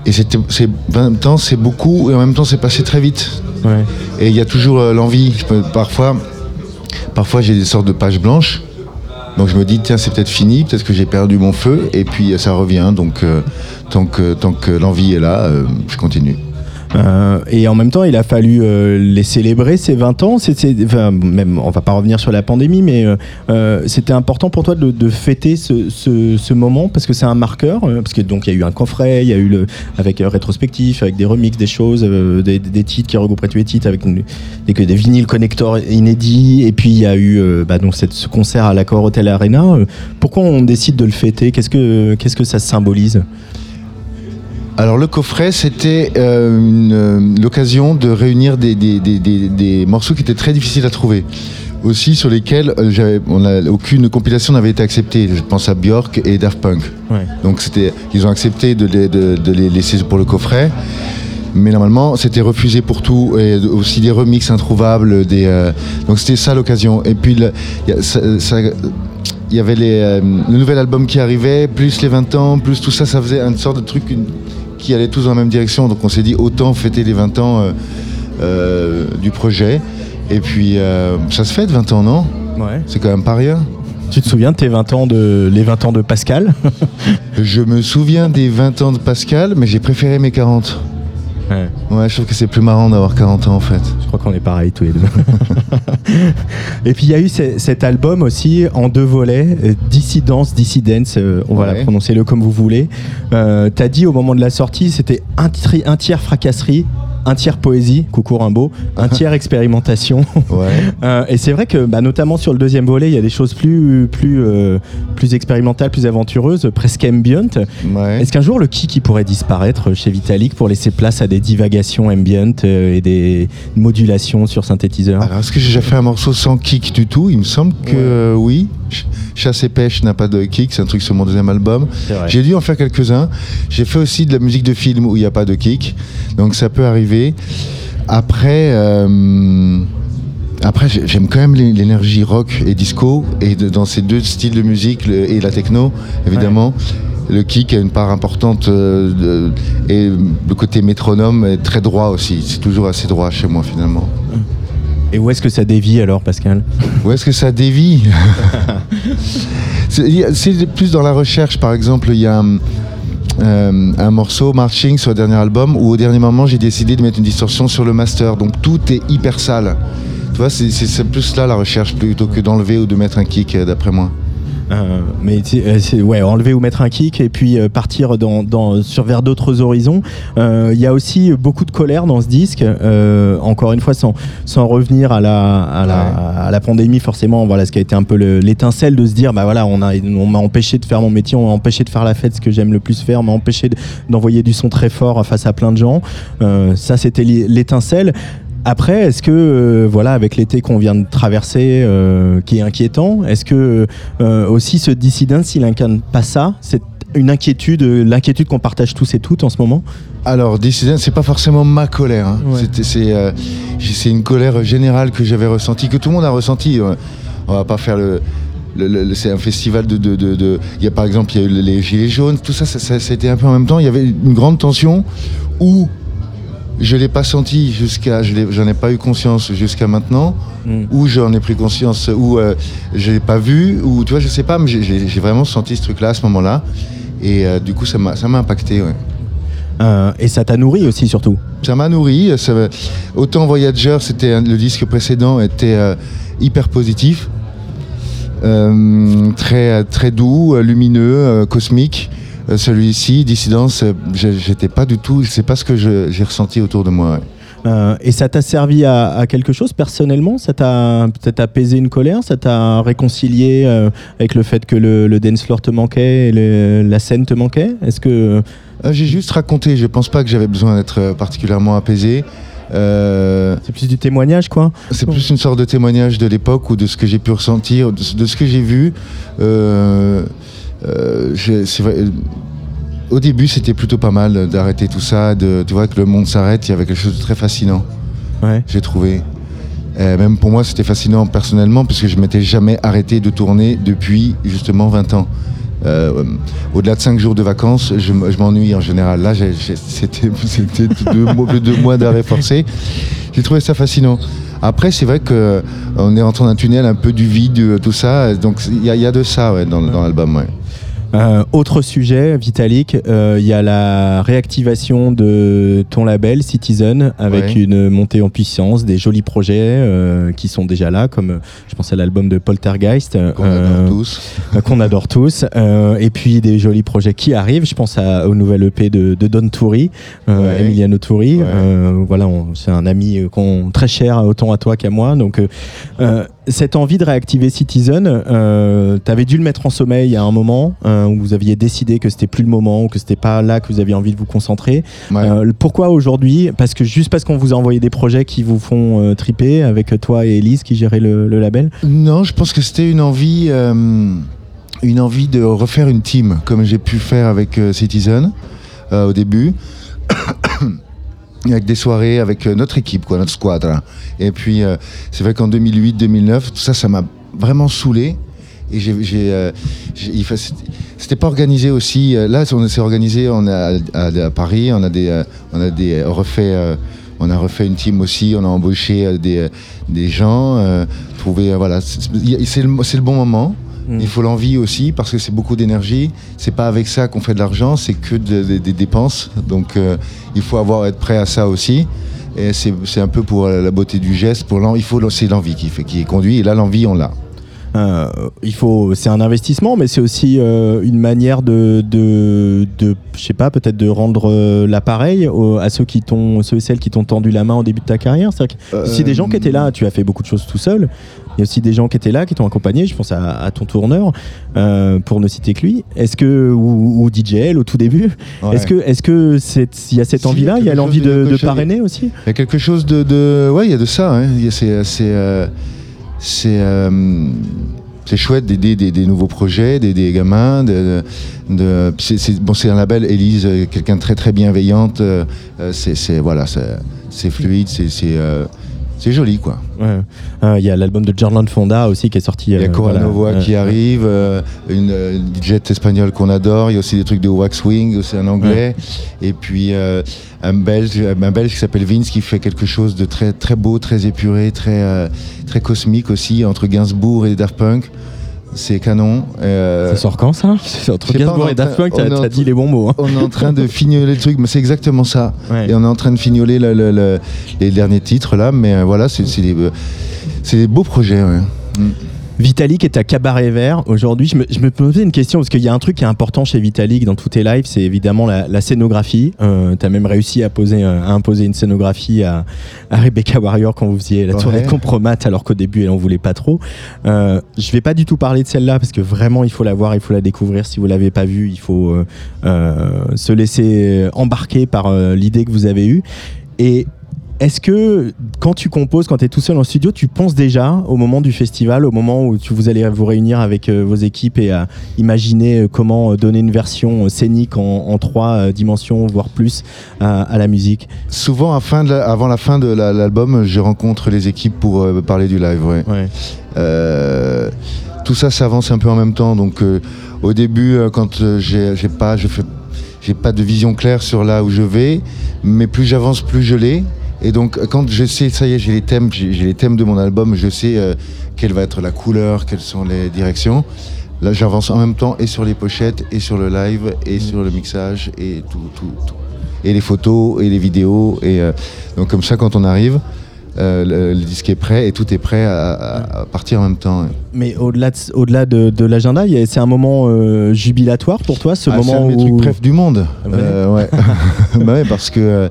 et c'est 20 ans, c'est beaucoup, et en même temps, c'est passé très vite. Ouais. Et il y a toujours euh, l'envie. Parfois, parfois j'ai des sortes de pages blanches. Donc je me dis, tiens, c'est peut-être fini, peut-être que j'ai perdu mon feu, et puis euh, ça revient. Donc euh, tant que, tant que l'envie est là, euh, je continue. Euh, et en même temps, il a fallu euh, les célébrer ces 20 ans. C'est, c'est- enfin, même, on va pas revenir sur la pandémie, mais euh, euh, c'était important pour toi de, de fêter ce, ce- ce moment parce que c'est un marqueur. euh, parce que donc il y a eu un coffret, il y a eu le avec euh, rétrospectif, avec des remixes, des choses, des, des titres qui regrouperaient tous les titres, avec une- des, des vinyles connecteurs inédits. Et puis il y a eu bah, donc ce concert à l'Accor Hotel Arena. Pourquoi on décide de le fêter? Qu'est-ce que qu'est-ce que ça symbolise? Alors le coffret, c'était euh, euh, l'occasion de réunir des, des- des- des- des morceaux qui étaient très difficiles à trouver. Aussi sur lesquels euh, on a- aucune compilation n'avait été acceptée. Je pense à Björk et Daft Punk. Ouais. Donc c'était, ils ont accepté de les, de- de les laisser pour le coffret. Mais normalement, c'était refusé pour tout, et aussi des remixes introuvables. Des, euh, donc c'était ça l'occasion. Et puis le- il y a- ça- ça- il y avait les, euh, le nouvel album qui arrivait, plus les 20 ans, plus tout ça, ça faisait une sorte de truc une- qui allait tous dans la même direction. Donc on s'est dit autant fêter les 20 ans euh, euh, du projet. Et puis euh, ça se fête 20 ans, non? Ouais. C'est quand même pas rien. Tu te souviens de tes 20 ans de les 20 ans de Pascal? Je me souviens des 20 ans de Pascal, mais j'ai préféré mes 40. Ouais. Ouais, je trouve que c'est plus marrant d'avoir 40 ans en fait. Je crois qu'on est pareil tous les deux. Et puis il y a eu ce- cet album aussi en deux volets, euh, Dissidence, Dissidence, euh, on va Ouais. la prononcer le comme vous voulez. Euh, T'as dit au moment de la sortie, c'était un, un tiers fracasserie, un tiers poésie, coucou Rimbaud, un tiers expérimentation. Ouais. Euh, et c'est vrai que bah, notamment sur le deuxième volet, il y a des choses plus, plus, euh, plus expérimentales, plus aventureuses, presque ambient. Ouais. Est-ce qu'un jour le kick il pourrait disparaître chez Vitalik pour laisser place à des divagations ambient euh, et des modulations sur synthétiseur Alors, est-ce que j'ai déjà fait un morceau sans kick du tout? Il me semble que euh, oui. Ch- Chasse et pêche n'a pas de kick, c'est un truc sur mon deuxième album. J'ai dû en faire quelques-uns. J'ai fait aussi de la musique de film où il n'y a pas de kick, donc ça peut arriver. Après, euh, après j'ai- j'aime quand même l'é- l'énergie rock et disco, et de- dans ces deux styles de musique le- et la techno, évidemment. Le kick a une part importante euh, de- et le côté métronome est très droit aussi. C'est toujours assez droit chez moi finalement. Et où est-ce que ça dévie alors, Pascal? Où est-ce que ça dévie? C'est plus dans la recherche, par exemple, il y a hum, euh, un morceau, Marching, sur le dernier album, où au dernier moment, j'ai décidé de mettre une distorsion sur le master. Donc tout est hyper sale. Tu vois, c'est- plus là la recherche, plutôt que d'enlever ou de mettre un kick, euh, d'après moi. Euh, mais euh, ouais, enlever ou mettre un kick et puis euh, partir dans, dans- sur vers d'autres horizons. Euh, Il y a aussi beaucoup de colère dans ce disque. Euh, encore une fois, sans, sans revenir à la, à, la, à la pandémie, forcément, voilà, ce qui a été un peu le- l'étincelle de se dire, bah voilà, on a, on m'a empêché de faire mon métier, on m'a empêché de faire la fête, ce que j'aime le plus faire, on m'a empêché de- d'envoyer du son très fort face à plein de gens. Euh, ça, c'était l'étincelle. Après, est-ce que, euh, voilà, avec l'été qu'on vient de traverser, euh, qui est inquiétant, est-ce que euh, aussi ce dissident, s'il incarne pas ça, c'est une inquiétude, l'inquiétude qu'on partage tous et toutes en ce moment? Alors, Dissident, c'est pas forcément ma colère. hein. Ouais. C'est une colère générale que j'avais ressentie, que tout le monde a ressentie. On va pas faire le. c'est un festival de, de, de- de- Il y a par exemple, il y a eu les Gilets jaunes, tout ça, ça, ça, ça a été un peu en même temps. Il y avait une grande tension où je l'ai pas senti jusqu'à. J'en ai, pas eu conscience jusqu'à maintenant, Mm. où j'en ai pris conscience, où euh, je l'ai pas vu, ou tu vois, je sais pas, mais j'ai- vraiment senti ce truc-là à ce moment-là. Et euh, du coup, ça m'a impacté, ouais. Euh, Et ça t'a nourri aussi, surtout? Ça m'a nourri. ça autant Voyager, c'était le disque précédent était euh, hyper positif, Euh, très très doux, lumineux, euh, cosmique. Euh, Celui-ci, Dissidence, euh, j'étais pas du tout. C'est pas ce que j'ai ressenti autour de moi. ouais. Euh, et ça t'a servi à, à quelque chose personnellement? Ça t'a peut-être apaisé une colère? Ça t'a réconcilié euh, avec le fait que le, le dance floor te manquait et le- la scène te manquait? Est-ce que. Euh, j'ai juste raconté. Je pense pas que j'avais besoin d'être particulièrement apaisé. C'est plus du témoignage, quoi C'est plus une sorte de témoignage de l'époque ou de ce que j'ai pu ressentir, de, de ce que j'ai vu. Euh, euh, j'ai- c'est vrai, au début, c'était plutôt pas mal d'arrêter tout ça, de, tu vois, que le monde s'arrête. Il y avait quelque chose de très fascinant, Ouais. j'ai trouvé. Euh, même pour moi, c'était fascinant personnellement, parce que je m'étais jamais arrêté de tourner depuis justement 20 ans. Euh, Au-delà de 5 jours de vacances, je, m'ennuie en général. Là, c'était deux deux mois d'arrêt forcé. J'ai trouvé ça fascinant. Après, c'est vrai que on est rentré dans un tunnel un peu du vide, euh, tout ça. Donc, il y, a- de ça dans, l'album. Euh, autre sujet, Vitalik, euh, il y a la réactivation de ton label Citizen avec Ouais. une montée en puissance, des jolis projets euh, qui sont déjà là, comme euh, je pense à l'album de Poltergeist Qu'on euh, adore tous. euh, qu'on adore tous, euh, et puis des jolis projets qui arrivent. Je pense à, au nouvel EP de, de Don Turi, euh, Ouais. Emiliano Turi. Ouais. Euh, voilà, c'est un ami euh, qu'on très cher autant à toi qu'à moi. Donc euh, euh, cette envie de réactiver Citizen, euh, tu avais dû le mettre en sommeil à un moment euh, où vous aviez décidé que c'était plus le moment ou que c'était pas là que vous aviez envie de vous concentrer. Ouais. Euh, pourquoi aujourd'hui? Parce que juste parce qu'on vous a envoyé des projets qui vous font euh, triper avec toi et Elise qui gérait le, le label? Non, je pense que c'était une envie, une envie de refaire une team, comme j'ai pu faire avec Citizen au début. Avec des soirées avec euh, notre équipe, quoi, notre squadra. Et puis, euh, c'est vrai qu'en 2008-2009, tout ça, ça m'a vraiment saoulé. Et j'ai, euh, c'était- pas organisé aussi. euh, Là, on s'est organisé, on est à, Paris, on a des, on a des refait, on a refait une team aussi, on a embauché des, des gens, trouvé, voilà, le, c'est le bon moment. Mm. Il faut l'envie aussi parce que c'est beaucoup d'énergie. C'est pas avec ça qu'on fait de l'argent, c'est que de- de- des dépenses. Donc euh, il faut avoir être prêt à ça aussi. Et c'est un peu pour la beauté du geste. Pour il faut c'est l'envie qui fait qui est conduit. Et là l'envie on l'a. Euh, il faut, c'est un investissement, mais c'est aussi euh, une manière de, de, de je sais pas, peut-être de rendre euh, l'appareil à ceux qui t'ont, ceux et celles qui t'ont tendu la main au début de ta carrière. C'est-à-dire a aussi des gens qui étaient là. Tu as fait beaucoup de choses tout seul. Il y a aussi des gens qui étaient là, qui t'ont accompagné. Je pense à, à ton tourneur, euh, pour ne citer que lui. Est-ce que ou, ou DJL au tout début. Ouais. Est-ce que, est-ce que y a cette Si, envie-là, il y a l'envie de- parrainer aussi? Il y a quelque chose de, de ouais il y a de ça. hein. C'est c'est euh, c'est chouette d'aider des, nouveaux projets, des, des gamins. De, c'est, un label, Elise, euh, quelqu'un de très très bienveillante. euh, c'est, voilà, c'est fluide, c'est, c'est, joli quoi. Ouais. Euh, Il y a l'album de Jordan Fonda aussi qui est sorti. Il y a euh, Cora voilà. Novoa Ouais. qui arrive, euh, une, une DJ espagnole qu'on adore. Il y a aussi des trucs de Waxwing, c'est un anglais. Et puis euh, un belge, un belge qui s'appelle Vince qui fait quelque chose de très très beau, très épuré, très très cosmique aussi entre Gainsbourg et Daft Punk. C'est canon. Euh, Ça sort quand ça? C'est entre Gainsbourg et Daft Punk, t'as t'as dit les bons mots. hein. on est en train de fignoler le truc, mais c'est exactement ça. Ouais. Et on est en train de fignoler le- le- le- les derniers titres là, mais euh, voilà, c'est c'est des, euh, c'est des beaux projets. ouais. Mm. Vitalik est à Cabaret Vert. Aujourd'hui, je me, je me posais une question parce qu'il y a un truc qui est important chez Vitalik dans tous tes lives, c'est évidemment la, la scénographie. Euh, tu as même réussi à, poser, euh, à imposer une scénographie à, à Rebecca Warrior quand vous faisiez la Ouais. tournée de Compromat alors qu'au début elle en voulait pas trop. Euh, je vais pas du tout parler de celle-là parce que vraiment il faut la voir, il faut la découvrir. Si vous l'avez pas vue, il faut euh, euh, se laisser embarquer par euh, l'idée que vous avez eue. Et est-ce que quand tu composes, quand tu es tout seul en studio, tu penses déjà au moment du festival, au moment où tu, vous allez vous réunir avec euh, vos équipes et à imaginer euh, comment euh, donner une version scénique en, en trois dimensions, voire plus, à, à la musique? Souvent, à fin de la- avant la fin de la- l'album, je rencontre les équipes pour euh, parler du live. Ouais. Ouais. Euh, tout ça s'avance un peu en même temps. Donc, euh, au début, quand j'ai j'ai pas, je fais, j'ai pas de vision claire sur là où je vais, mais plus j'avance, plus je l'ai. Et donc, quand je sais, ça y est, j'ai les thèmes, j'ai les thèmes de mon album, je sais euh, quelle va être la couleur, quelles sont les directions. Là, j'avance en même temps et sur les pochettes, et sur le live, et sur le mixage, et tout, tout, tout. Et les photos, et les vidéos. Et euh, donc, comme ça, quand on arrive, euh, le, le disque est prêt, et tout est prêt à, à- à partir en même temps. ouais. Mais au-delà de, au-delà de, de l'agenda, c'est un moment euh, jubilatoire pour toi, ce Ah, c'est moment un de mes où... trucs préf du monde. Ouais. Euh, ouais. Bah ouais, parce que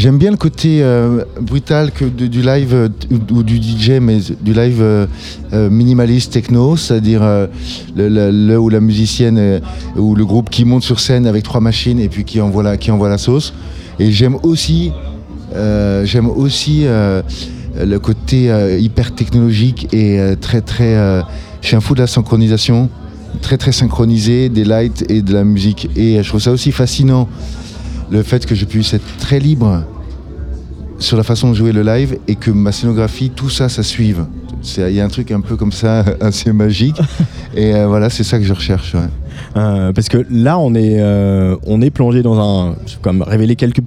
j'aime bien le côté euh, brutal que du live euh, ou, du DJ, mais du live euh, minimaliste techno, c'est-à-dire le, le- ou la musicienne ou le groupe qui monte sur scène avec trois machines et puis qui envoie la, qui envoie la sauce. Et j'aime aussi, j'aime aussi le côté hyper technologique et très très. je suis un fou de la synchronisation très très synchronisé des lights et de la musique. Et je trouve ça aussi fascinant le fait que je puisse être très libre sur la façon de jouer le live et que ma scénographie, tout ça, ça suive. Il y a un truc un peu comme ça, assez magique. Et euh, voilà, c'est ça que je recherche. Euh, parce que là, on est, euh, on est plongé dans un. Comme révéler quelques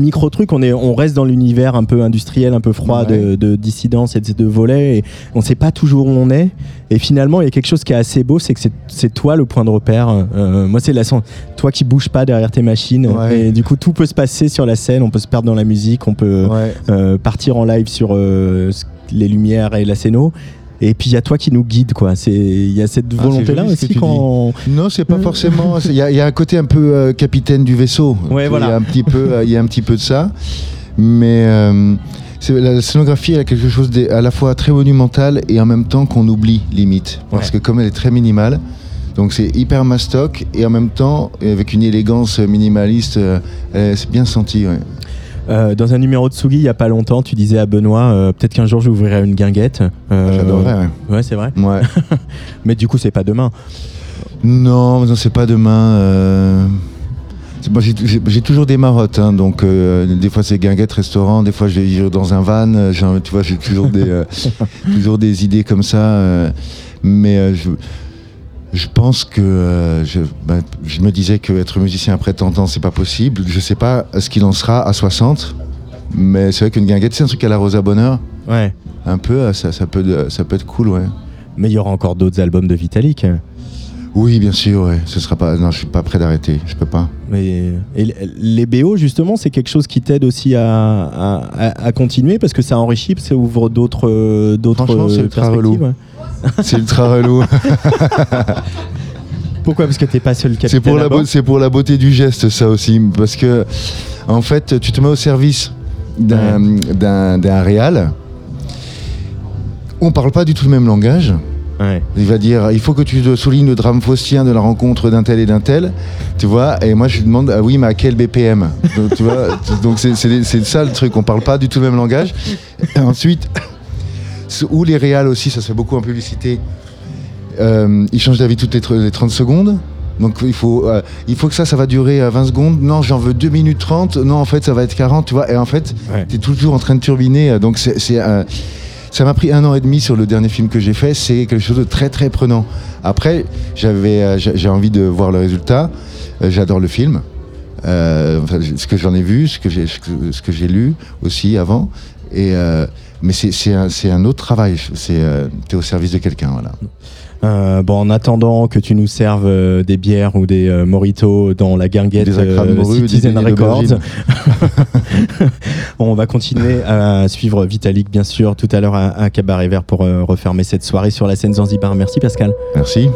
micro trucs. On est, on reste dans l'univers un peu industriel, un peu froid de, de dissidence et de, de volets. Et on sait pas toujours où on est. Et finalement, il y a quelque chose qui est assez beau, c'est que c'est- toi le point de repère. Euh, moi, c'est la toi qui bouges pas derrière tes machines. Ouais. Et du coup, tout peut se passer sur la scène. On peut se perdre dans la musique. On peut Ouais. euh, partir en live sur euh, les lumières et la scéno. Et puis il y a toi qui nous guide, quoi. C'est il y a cette Ah, volonté là aussi quand. Non, c'est pas forcément. Il y, a- il y a un côté un peu euh, capitaine du vaisseau. Ouais, Il y voilà. a un petit peu, euh, il y a un petit peu de ça, mais euh, la scénographie elle a quelque chose d'à la fois très monumental et en même temps qu'on oublie limite, parce Ouais. que comme elle est très minimale. Donc c'est hyper mastoc et en même temps avec une élégance minimaliste, c'est bien senti. ouais. Euh, dans un numéro de Sugi il y a pas longtemps, tu disais à Benoît, euh, peut-être qu'un jour j'ouvrirai une guinguette. Euh, J'adorerais. ouais. Ouais, c'est vrai. Ouais. Mais du coup, c'est pas demain. Non, non, c'est pas demain. euh, j'ai- toujours des marottes, hein, donc des fois c'est guinguette, restaurant, des fois je vais dans un van, j'ai- tu vois, j'ai toujours des, toujours des idées comme ça. mais je, je pense que euh, je, bah, je me disais que être musicien après 30 ans, c'est pas possible. Je sais pas ce qu'il en sera à 60, mais c'est vrai qu'une guinguette, c'est un truc à la Rosa Bonheur. Ouais. Un peu, euh, ça, ça, peut, ça peut être cool, ouais. Mais il y aura encore d'autres albums de Vitalik. Oui, bien sûr, ouais. Ce sera pas. Non, je suis pas prêt d'arrêter. Je peux pas. Mais et les BO justement, c'est quelque chose qui t'aide aussi à, à, à- à continuer parce que ça enrichit, ça ouvre d'autres euh, d'autres perspectives. relou. C'est ultra relou. Pourquoi Parce que t'es pas seul C'est capitaine. pour, la c'est pour la beauté du geste, ça aussi. Parce que, en fait, tu te mets au service d'un réal. On parle pas du tout le même langage. Ouais. Il va dire il faut que tu soulignes le drame faustien de la rencontre d'un tel et d'un tel. Tu vois Et moi, je lui demande ah oui, mais à quel BPM Donc, tu vois Donc, c'est c'est- c'est ça le truc. On parle pas du tout le même langage. Et ensuite, où les réals aussi, ça se fait beaucoup en publicité. Euh, ils changent d'avis toutes les, les 30 secondes. Donc il faut, euh, il faut que ça, ça va durer euh, 20 secondes. Non, j'en veux 2 minutes 30. Non, en fait, ça va être 40, tu vois. Et en fait, Ouais. tu es toujours en train de turbiner. euh, Donc c'est, euh, ça m'a pris un an et demi sur le dernier film que j'ai fait. C'est quelque chose de très très prenant. Après, j'avais, euh, j'ai envie de voir le résultat. Euh, j'adore le film. Euh, ce que j'en ai vu, ce que j'ai, ce que, j'ai lu aussi avant. Et euh, mais c'est, un, un autre travail. C'est, euh, t'es au service de quelqu'un, voilà. Euh, bon, en attendant que tu nous serves euh, des bières ou des euh, mojitos dans la guinguette euh, morue, des Citizen Records, on va continuer à suivre Vitalik, bien sûr, tout à l'heure à, à Cabaret Vert pour refermer cette soirée sur la scène Zanzibar. Merci Pascal. Merci.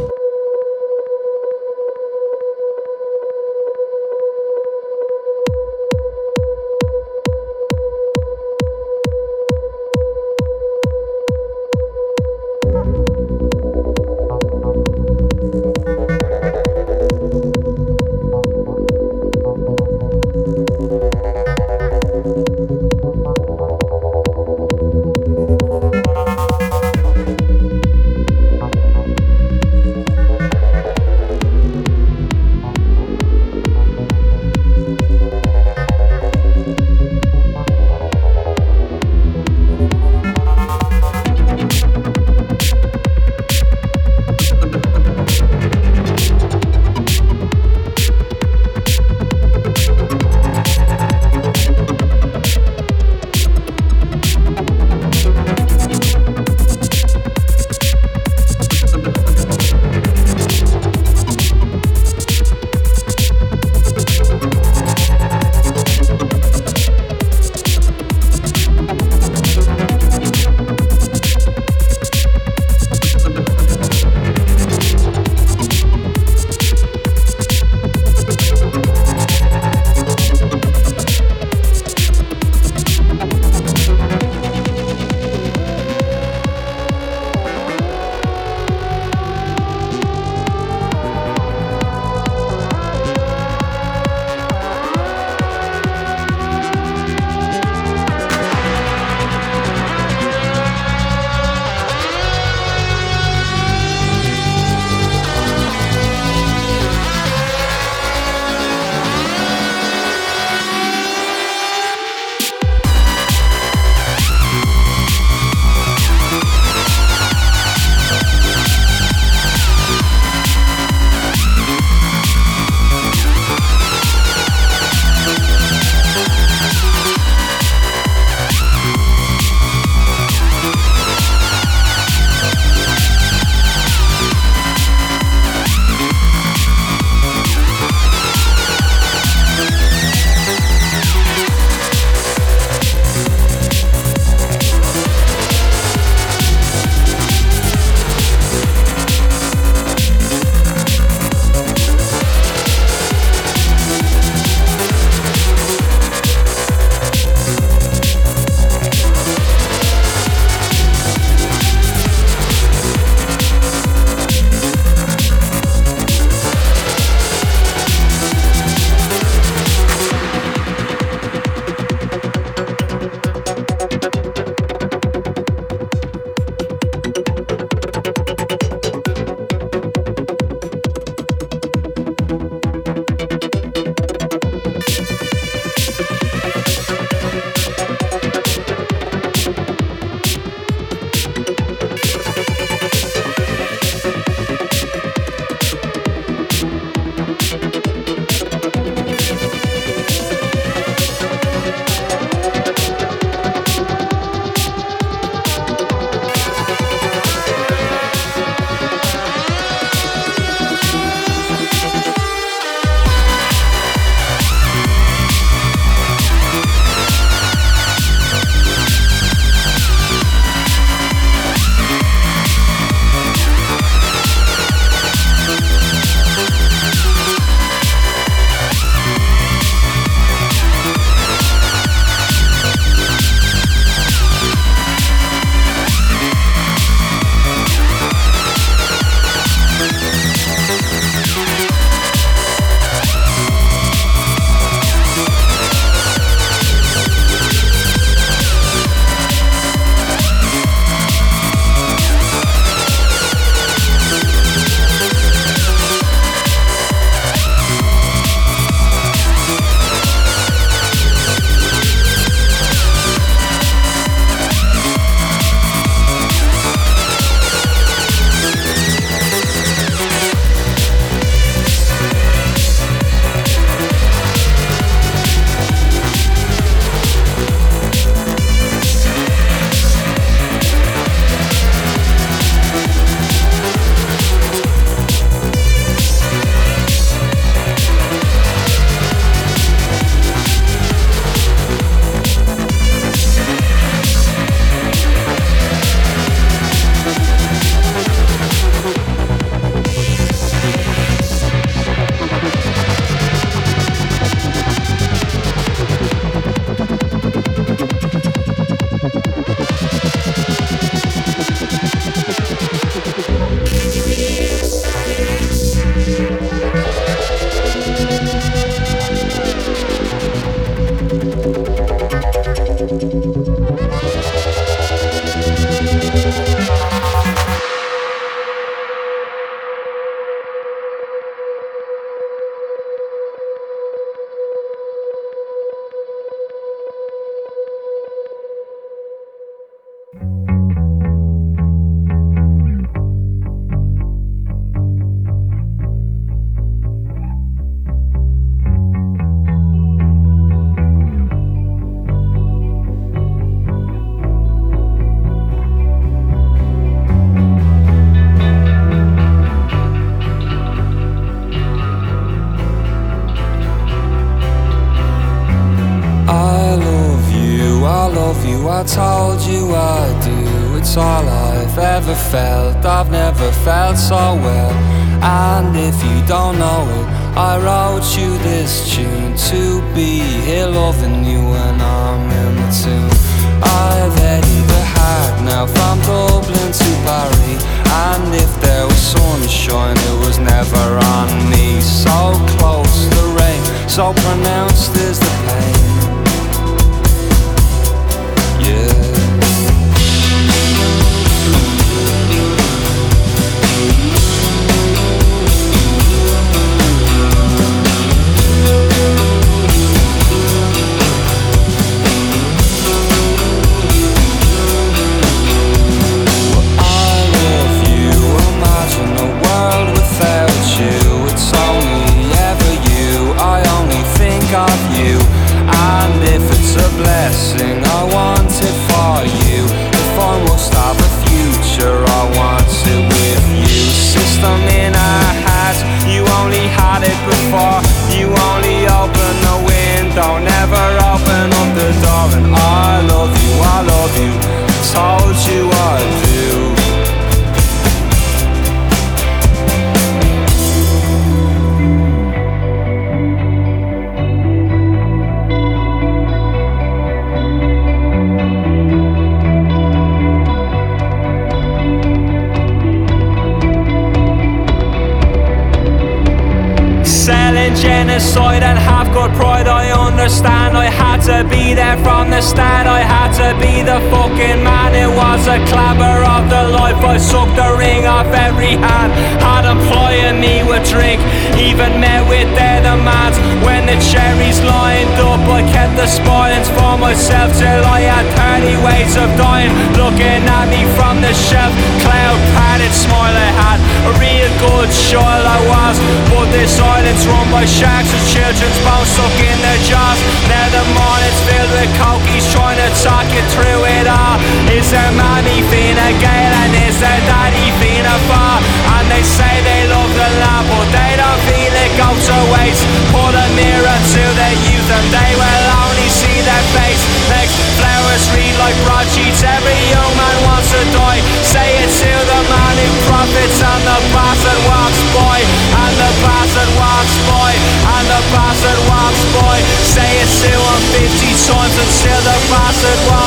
times and share the bastard.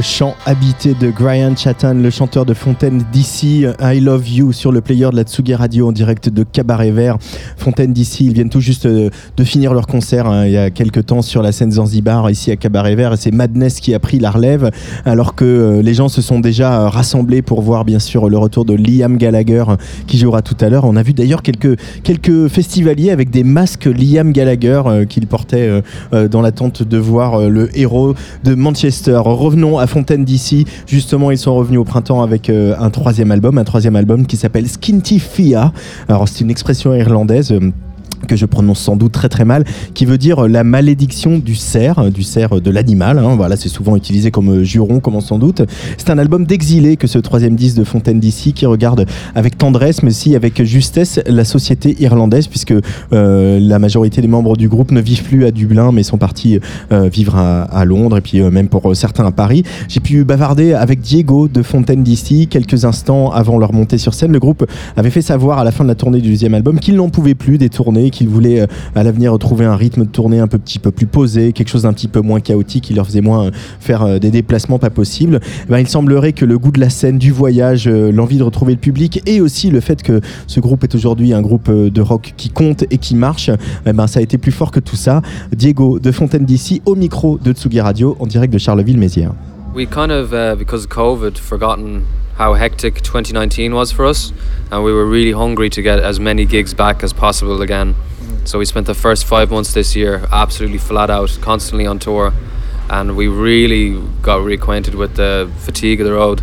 le chant habité de Brian Chathan, le chanteur de Fontaine d'ici, I Love You sur le player de la Tsugi Radio en direct de Cabaret Vert. Fontaine d'ici. Ils viennent tout juste euh, de, finir leur concert hein, il y a quelques temps sur la scène Zanzibar, ici à Cabaret Vert. Et c'est Madness qui a pris la relève, alors que euh, les gens se sont déjà euh, rassemblés pour voir, bien sûr, le retour de Liam Gallagher qui jouera tout à l'heure. On a vu d'ailleurs quelques, quelques festivaliers avec des masques Liam Gallagher euh, qu'il portait euh, dans l'attente de voir le héros de Manchester. Revenons à Fontaine d'ici. Justement, ils sont revenus au printemps avec un troisième album, un troisième album qui s'appelle Skinty Fia. Alors, c'est une expression irlandaise euh, que je prononce sans doute très très mal, qui veut dire la malédiction du cerf, du cerf de l'animal. hein. Voilà, c'est souvent utilisé comme euh, juron, comme s'en doute. C'est un album d'exilé que ce troisième disque de Fontaine d'ici qui regarde avec tendresse, mais aussi avec justesse la société irlandaise, puisque euh, la majorité des membres du groupe ne vivent plus à Dublin, mais sont partis euh, vivre à, Londres et puis euh, même pour euh, certains à Paris. J'ai pu bavarder avec Diego de Fontaine d'ici quelques instants avant leur montée sur scène. Le groupe avait fait savoir à la fin de la tournée du deuxième album qu'il n'en pouvait plus des tournées, qu'il voulait euh, à l'avenir retrouver un rythme de tournée un peu, petit peu plus posé, quelque chose d'un petit peu moins chaotique, qui leur faisait moins euh, faire euh, des déplacements pas possibles. Eh ben, il semblerait que le goût de la scène, du voyage, l'envie de retrouver le public et aussi le fait que ce groupe est aujourd'hui un groupe de rock qui compte et qui marche, eh ben, ça a été plus fort que tout ça. Diego de Fontaine d'ici au micro de Tsugi Radio en direct de Charleville-Mézières. Uh, how hectic 2019 was for us, and we were really hungry to get as many gigs back as possible again. So we spent the first five months this year absolutely flat out, constantly on tour, and we really got reacquainted with the fatigue of the road.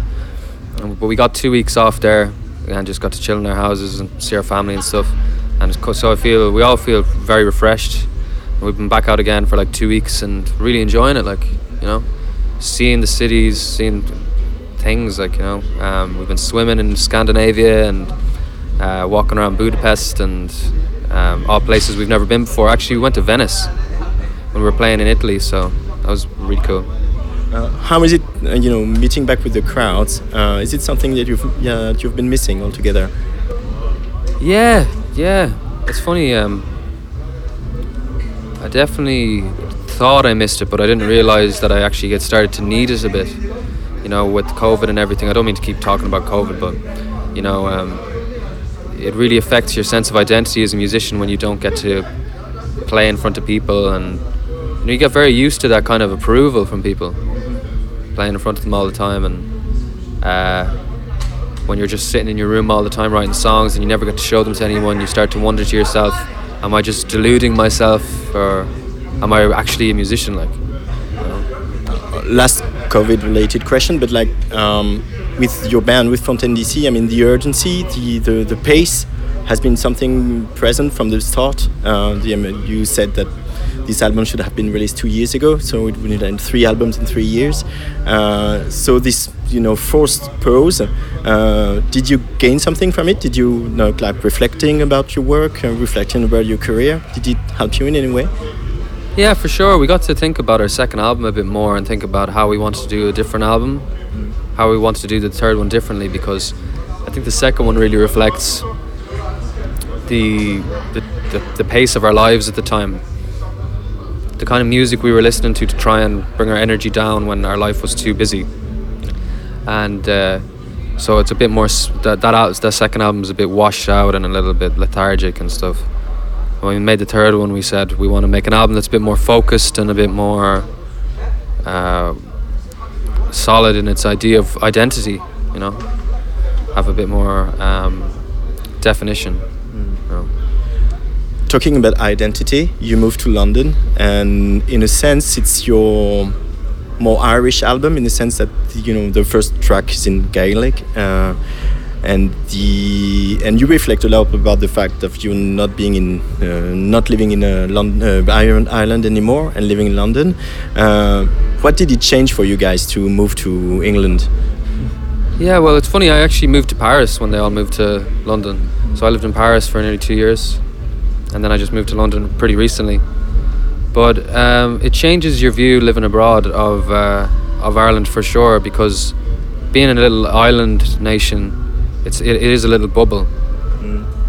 But we got two weeks off there, and just got to chill in our houses and see our family and stuff. And so I feel we all feel very refreshed. We've been back out again for like two weeks and really enjoying it, like you know seeing the cities, seeing things like you know. Um, we've been swimming in Scandinavia and uh, walking around Budapest and um, all places we've never been before. Actually, we went to Venice when we were playing in Italy, so that was really cool. Uh, how is it, uh, you know, meeting back with the crowds? Uh, is it something that you've yeah, that you've been missing altogether? Yeah, yeah. It's funny. Um, I definitely thought I missed it, but I didn't realize that I actually get started to need it a bit. You know, with COVID and everything. I don't mean to keep talking about COVID, but you know, um, it really affects your sense of identity as a musician when you don't get to play in front of people, and you know, you get very used to that kind of approval from people, playing in front of them all the time, and. Uh, when you're just sitting in your room all the time writing songs and you never get to show them to anyone, you start to wonder to yourself, am I just deluding myself or am I actually a musician? Like, last COVID related question, but like um, with your band, with Fontaine DC, I mean, the urgency, the, the, the pace has been something present from the start. Uh, the, mean, you said that this album should have been released two years ago, so it would need three albums in three years. Uh, so this, you know, forced pause, uh, did you gain something from it? Did you, you know, like reflecting about your work, uh, reflecting about your career? Did it help you in any way? Yeah, for sure. We got to think about our second album a bit more and think about how we wanted to do a different album, how we wanted to do the third one differently because I think the second one really reflects the the, the, the pace of our lives at the time. The kind of music we were listening to to try and bring our energy down when our life was too busy. And uh, so it's a bit more, that, that, that second album is a bit washed out and a little bit lethargic and stuff when we made the third one, we said we want to make an album that's a bit more focused and a bit more uh, solid in its idea of identity. You know, have a bit more um, definition. you know. talking about identity, you moved to London, and in a sense, it's your more Irish album in the sense that you know the first track is in Gaelic, uh, and the and you reflect a lot about the fact of you not being in, uh, not living in a London, uh, Ireland anymore, and living in London. Uh, what did it change for you guys to move to England? Yeah, well, it's funny. I actually moved to Paris when they all moved to London. So I lived in Paris for nearly two years, and then I just moved to London pretty recently. But um, it changes your view living abroad of uh, of Ireland for sure because being a little island nation, it's it, it is a little bubble.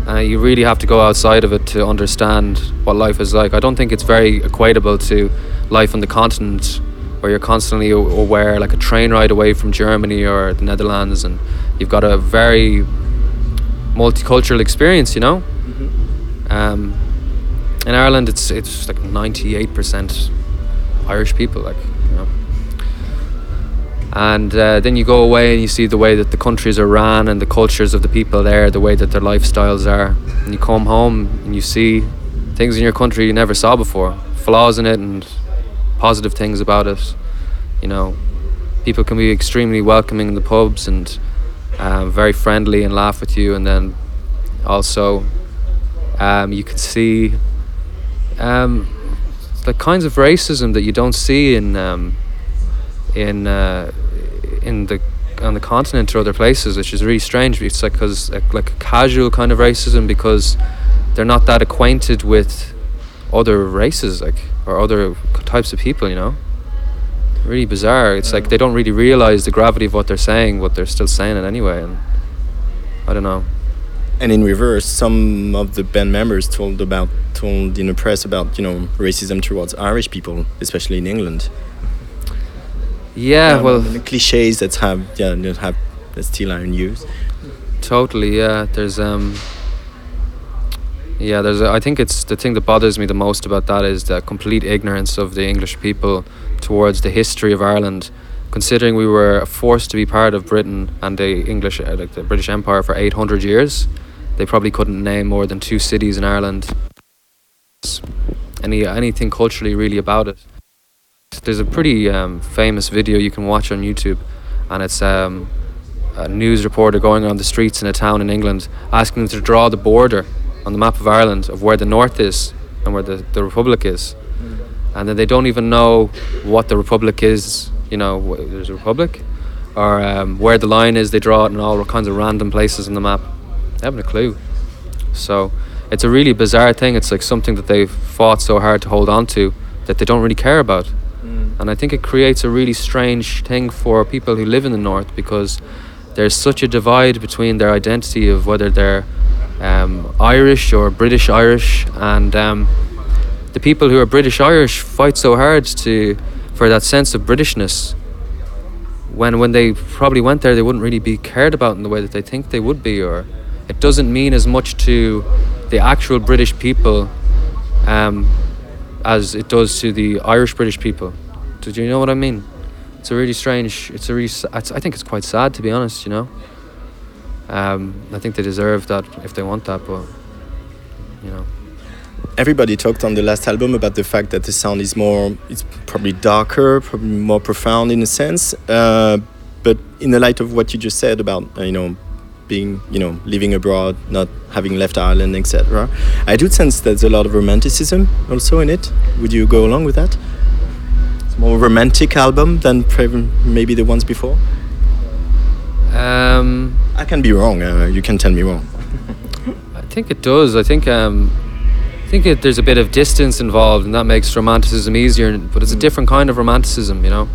Uh, you really have to go outside of it to understand what life is like. I don't think it's very equatable to life on the continent, where you're constantly aware, like a train ride away from Germany or the Netherlands, and you've got a very multicultural experience. You know, um, in Ireland, it's it's like ninety eight percent Irish people, like. And uh, then you go away and you see the way that the countries are ran and the cultures of the people there, the way that their lifestyles are. And you come home and you see things in your country you never saw before, flaws in it and positive things about it. You know, people can be extremely welcoming in the pubs and um, very friendly and laugh with you, and then also um, you can see um, the kinds of racism that you don't see in um, in uh, in the on the continent or other places, which is really strange. It's like because like, like a casual kind of racism because they're not that acquainted with other races, like or other types of people. You know, really bizarre. It's like they don't really realize the gravity of what they're saying, but they're still saying it anyway. And I don't know. And in reverse, some of the band members told about told in the press about you know racism towards Irish people, especially in England. Yeah, Um, well, the cliches that have yeah that have that still are in use. Totally, yeah. There's um yeah, there's a, I think it's the thing that bothers me the most about that is the complete ignorance of the English people towards the history of Ireland. Considering we were forced to be part of Britain and the English uh, like the British Empire for 800 years, they probably couldn't name more than two cities in Ireland. Any anything culturally really about it. There's a pretty um, famous video you can watch on YouTube, and it's um, a news reporter going around the streets in a town in England asking them to draw the border on the map of Ireland of where the north is and where the, the Republic is. And then they don't even know what the Republic is, you know, there's a Republic, or um, where the line is, they draw it in all kinds of random places on the map. They haven't a clue. So it's a really bizarre thing. It's like something that they've fought so hard to hold on to that they don't really care about. And I think it creates a really strange thing for people who live in the north because there's such a divide between their identity of whether they're um, Irish or British Irish, and um, the people who are British Irish fight so hard to for that sense of Britishness. When when they probably went there, they wouldn't really be cared about in the way that they think they would be, or it doesn't mean as much to the actual British people um, as it does to the Irish British people. Did you know what I mean? It's a really strange. It's a really. it's- I think it's quite sad to be honest. You know. Um, I think they deserve that if they want that, but you know. Everybody talked on the last album about the fact that the sound is more, it's probably darker, probably more profound in a sense. Uh, but in the light of what you just said about, uh, you know, being, you know, living abroad, not having left Ireland, etc., I do sense there's a lot of romanticism also in it. Would you go along with that? More romantic album than maybe the ones before. Um, I can be wrong. Uh, you can tell me wrong. I think it does. I think um, I think it, there's a bit of distance involved, and that makes romanticism easier. But it's a different kind of romanticism, you know.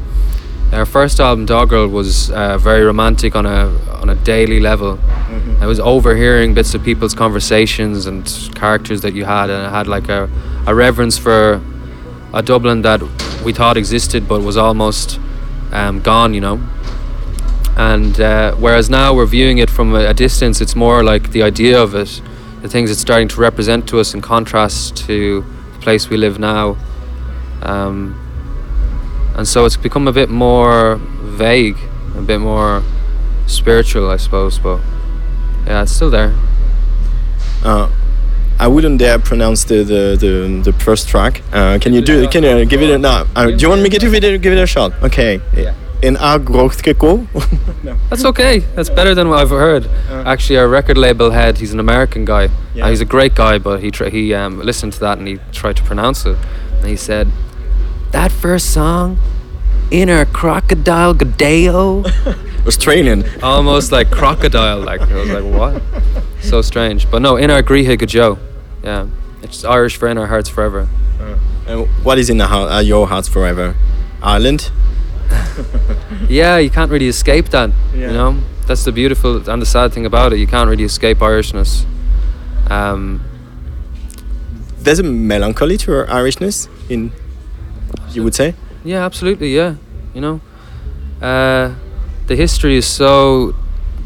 Our first album, Doggerel, was uh, very romantic on a on a daily level. I was overhearing bits of people's conversations and characters that you had, and I had like a, a reverence for a Dublin that we thought existed but was almost um, gone, you know. And uh, whereas now we're viewing it from a, a distance, it's more like the idea of it, the things it's starting to represent to us in contrast to the place we live now. Um, and so it's become a bit more vague, a bit more spiritual, I suppose. But yeah, it's still there. Uh, I wouldn't dare pronounce the the, the, the first track. Uh, can you do? Can you give it a no? Uh, do you want me to give it a, give it a shot? Okay. Yeah. In our Grotkeko. That's okay. That's better than what I've heard. Actually, our record label head, he's an American guy. Uh, he's a great guy, but he tr- he um, listened to that and he tried to pronounce it, and he said, "That first song, Inner Crocodile Gadeo." Australian. Almost like crocodile. Like I was like, what? So strange. But no, Inner Griha Gajo. Yeah, it's Irish for In Our Hearts Forever. Uh, what is in the heart, uh, your hearts forever? Ireland. yeah, you can't really escape that. Yeah. You know, that's the beautiful and the sad thing about it. You can't really escape Irishness. Um, There's a melancholy to our Irishness in. You would say. yeah, absolutely. Yeah, you know, uh, the history is so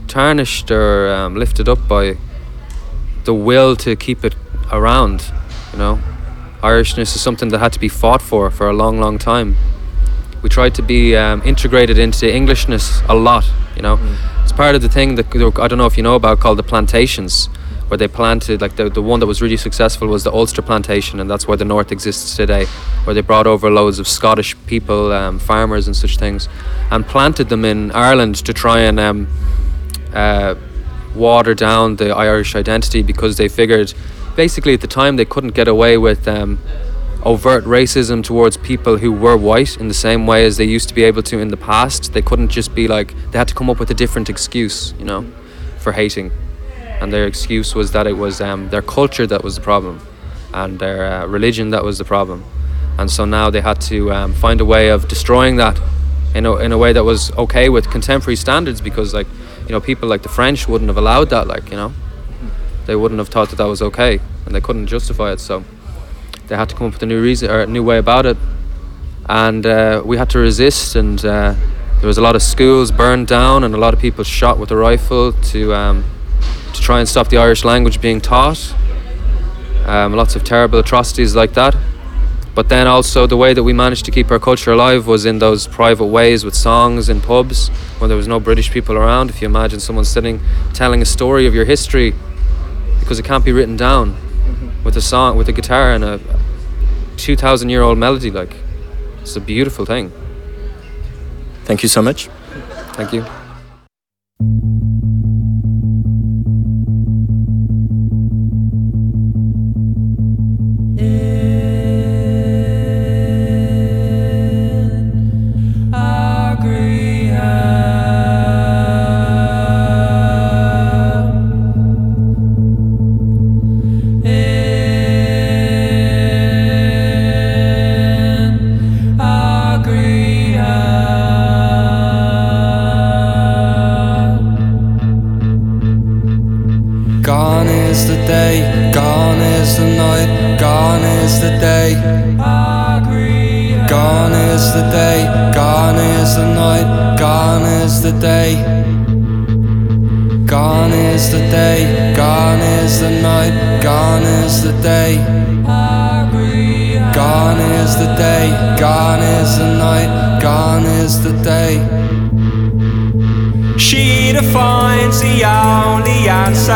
tarnished or um, lifted up by the will to keep it around. You know, Irishness is something that had to be fought for for a long, long time. We tried to be um, integrated into Englishness a lot. You know, it's part of the thing that I don't know if you know about called the plantations, where they planted like the, the one that was really successful was the Ulster plantation and that's where the north exists today where they brought over loads of Scottish people um, farmers and such things and planted them in Ireland to try and um, uh, water down the Irish identity because they figured basically at the time they couldn't get away with um, overt racism towards people who were white in the same way as they used to be able to in the past. They couldn't just be like they had to come up with a different excuse you know for hating. And their excuse was that it was um, their culture that was the problem and their uh, religion that was the problem. And so now they had to um, find a way of destroying that in a, in a way that was okay with contemporary standards because like you know people like the French wouldn't have allowed that like you know they wouldn't have thought that that was okay and they couldn't justify it so they had to come up with a new reason or a new way about it and uh, we had to resist and uh, there was a lot of schools burned down and a lot of people shot with a rifle to um, to try and stop the Irish language being taught. Um, lots of terrible atrocities like that. But then also the way that we managed to keep our culture alive was in those private ways with songs in pubs when there was no British people around. If you imagine someone sitting telling a story of your history because it can't be written down mm-hmm. with a song with a guitar and a 2000 year old melody like it's a beautiful thing. Thank you so much. Thank you. Gone is the day. Gone is the day, gone is the night, gone is the day. Gone is the day, gone is the night, gone is the day. Gone is the day, gone is the night, gone is the day. She defines the only answer,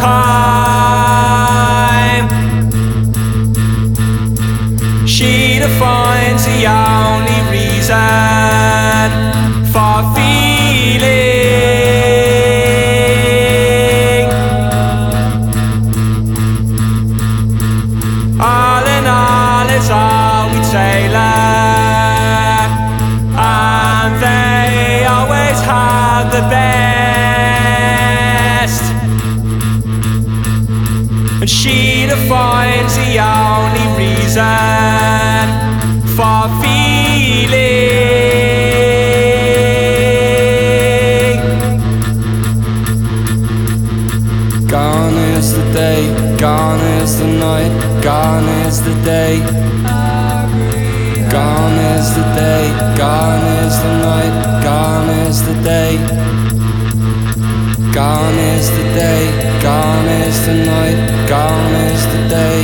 time. She defines the only reason day. Gone is the day, gone is the night, gone is the day. Gone is the day, gone is the night, gone is the day.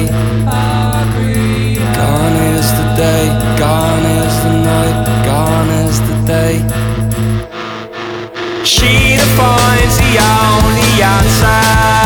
Gone is the day, gone is the night, gone is the day. She defines the only answer,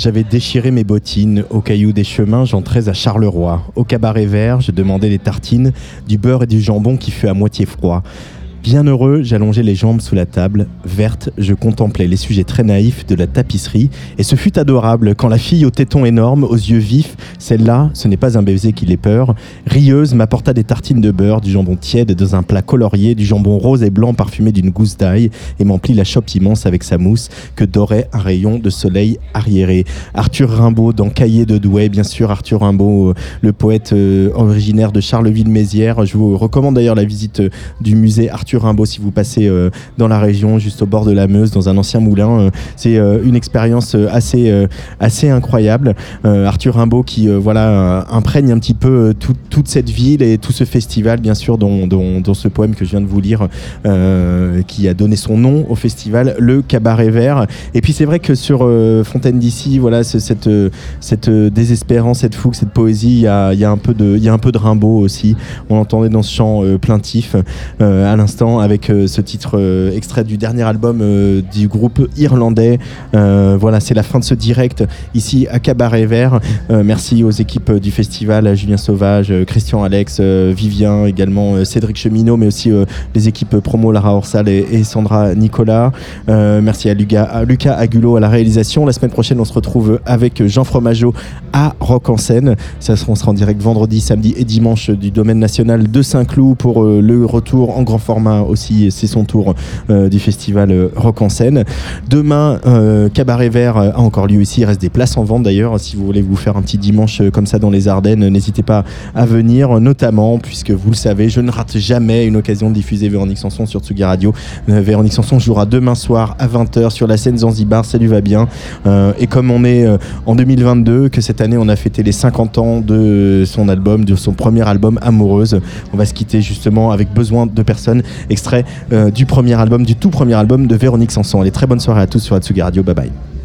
j'avais déchiré mes bottines. Au caillou des chemins, j'entrais à Charleroi. Au cabaret vert, je demandais des tartines, du beurre et du jambon qui fut à moitié froid. Bien heureux, j'allongeais les jambes sous la table. Verte, je contemplais les sujets très naïfs de la tapisserie. Et ce fut adorable quand la fille aux tétons énormes, aux yeux vifs, celle-là, ce n'est pas un baiser qui l'ait peur, rieuse, m'apporta des tartines de beurre, du jambon tiède dans un plat colorié, du jambon rose et blanc parfumé d'une gousse d'ail, et m'emplit la chope immense avec sa mousse que dorait un rayon de soleil arriéré. Arthur Rimbaud dans Cahiers de Douai, bien sûr, Arthur Rimbaud, euh, le poète euh, originaire de Charleville-Mézières. Je vous recommande d'ailleurs la visite euh, du musée Arthur Rimbaud si vous passez euh, dans la région, juste au bord de la Meuse, dans un ancien moulin. Euh, c'est euh, une expérience assez, assez incroyable. Arthur Rimbaud qui voilà, imprègne un petit peu tout- toute cette ville et tout ce festival, bien sûr, dont, ce poème que je viens de vous lire, qui a donné son nom au festival, le Cabaret Vert. Et puis c'est vrai que sur Fontaine d'ici, voilà, ce- cette, cette désespérance, cette fougue, cette poésie, il y a, il y a un peu de, Rimbaud aussi. On l'entendait dans ce chant plaintif à l'instant avec euh, ce titre euh, extrait du dernier album euh, du groupe irlandais. Voilà, c'est la fin de ce direct ici à Cabaret Vert. Merci aux équipes du festival, à Julien Sauvage, Christian Alex, Vivien, également Cédric Cheminot, mais aussi les équipes promo Lara Orsal et, Sandra Nicolas. Merci à à Lucas Agulot à la réalisation. La semaine prochaine, on se retrouve avec Jean Fromageau à Rock en scène. Ça sera, on sera en direct vendredi, samedi et dimanche du domaine national de Saint-Cloud pour euh, le retour en grand format aussi. C'est son tour euh, du festival euh, Rock en scène. Demain, Cabaret Vert a encore lieu ici. Il reste des places en vente d'ailleurs. Si vous voulez vous faire un petit dimanche comme ça dans les Ardennes, n'hésitez pas à venir, notamment puisque vous le savez, je ne rate jamais une occasion de diffuser Véronique Sanson sur Tsugi Radio. Véronique Sanson jouera demain soir à 20h sur la scène Zanzibar. Salut va bien. Et comme on est en 2022, que cette année on a fêté les 50 ans de son album, de son premier album Amoureuse, on va se quitter justement avec Besoin de personnes, extrait euh, du premier album, du tout premier album de Véronique Sanson. Allez, très bonne soirée à tous sur Atsugi Radio. Bye bye.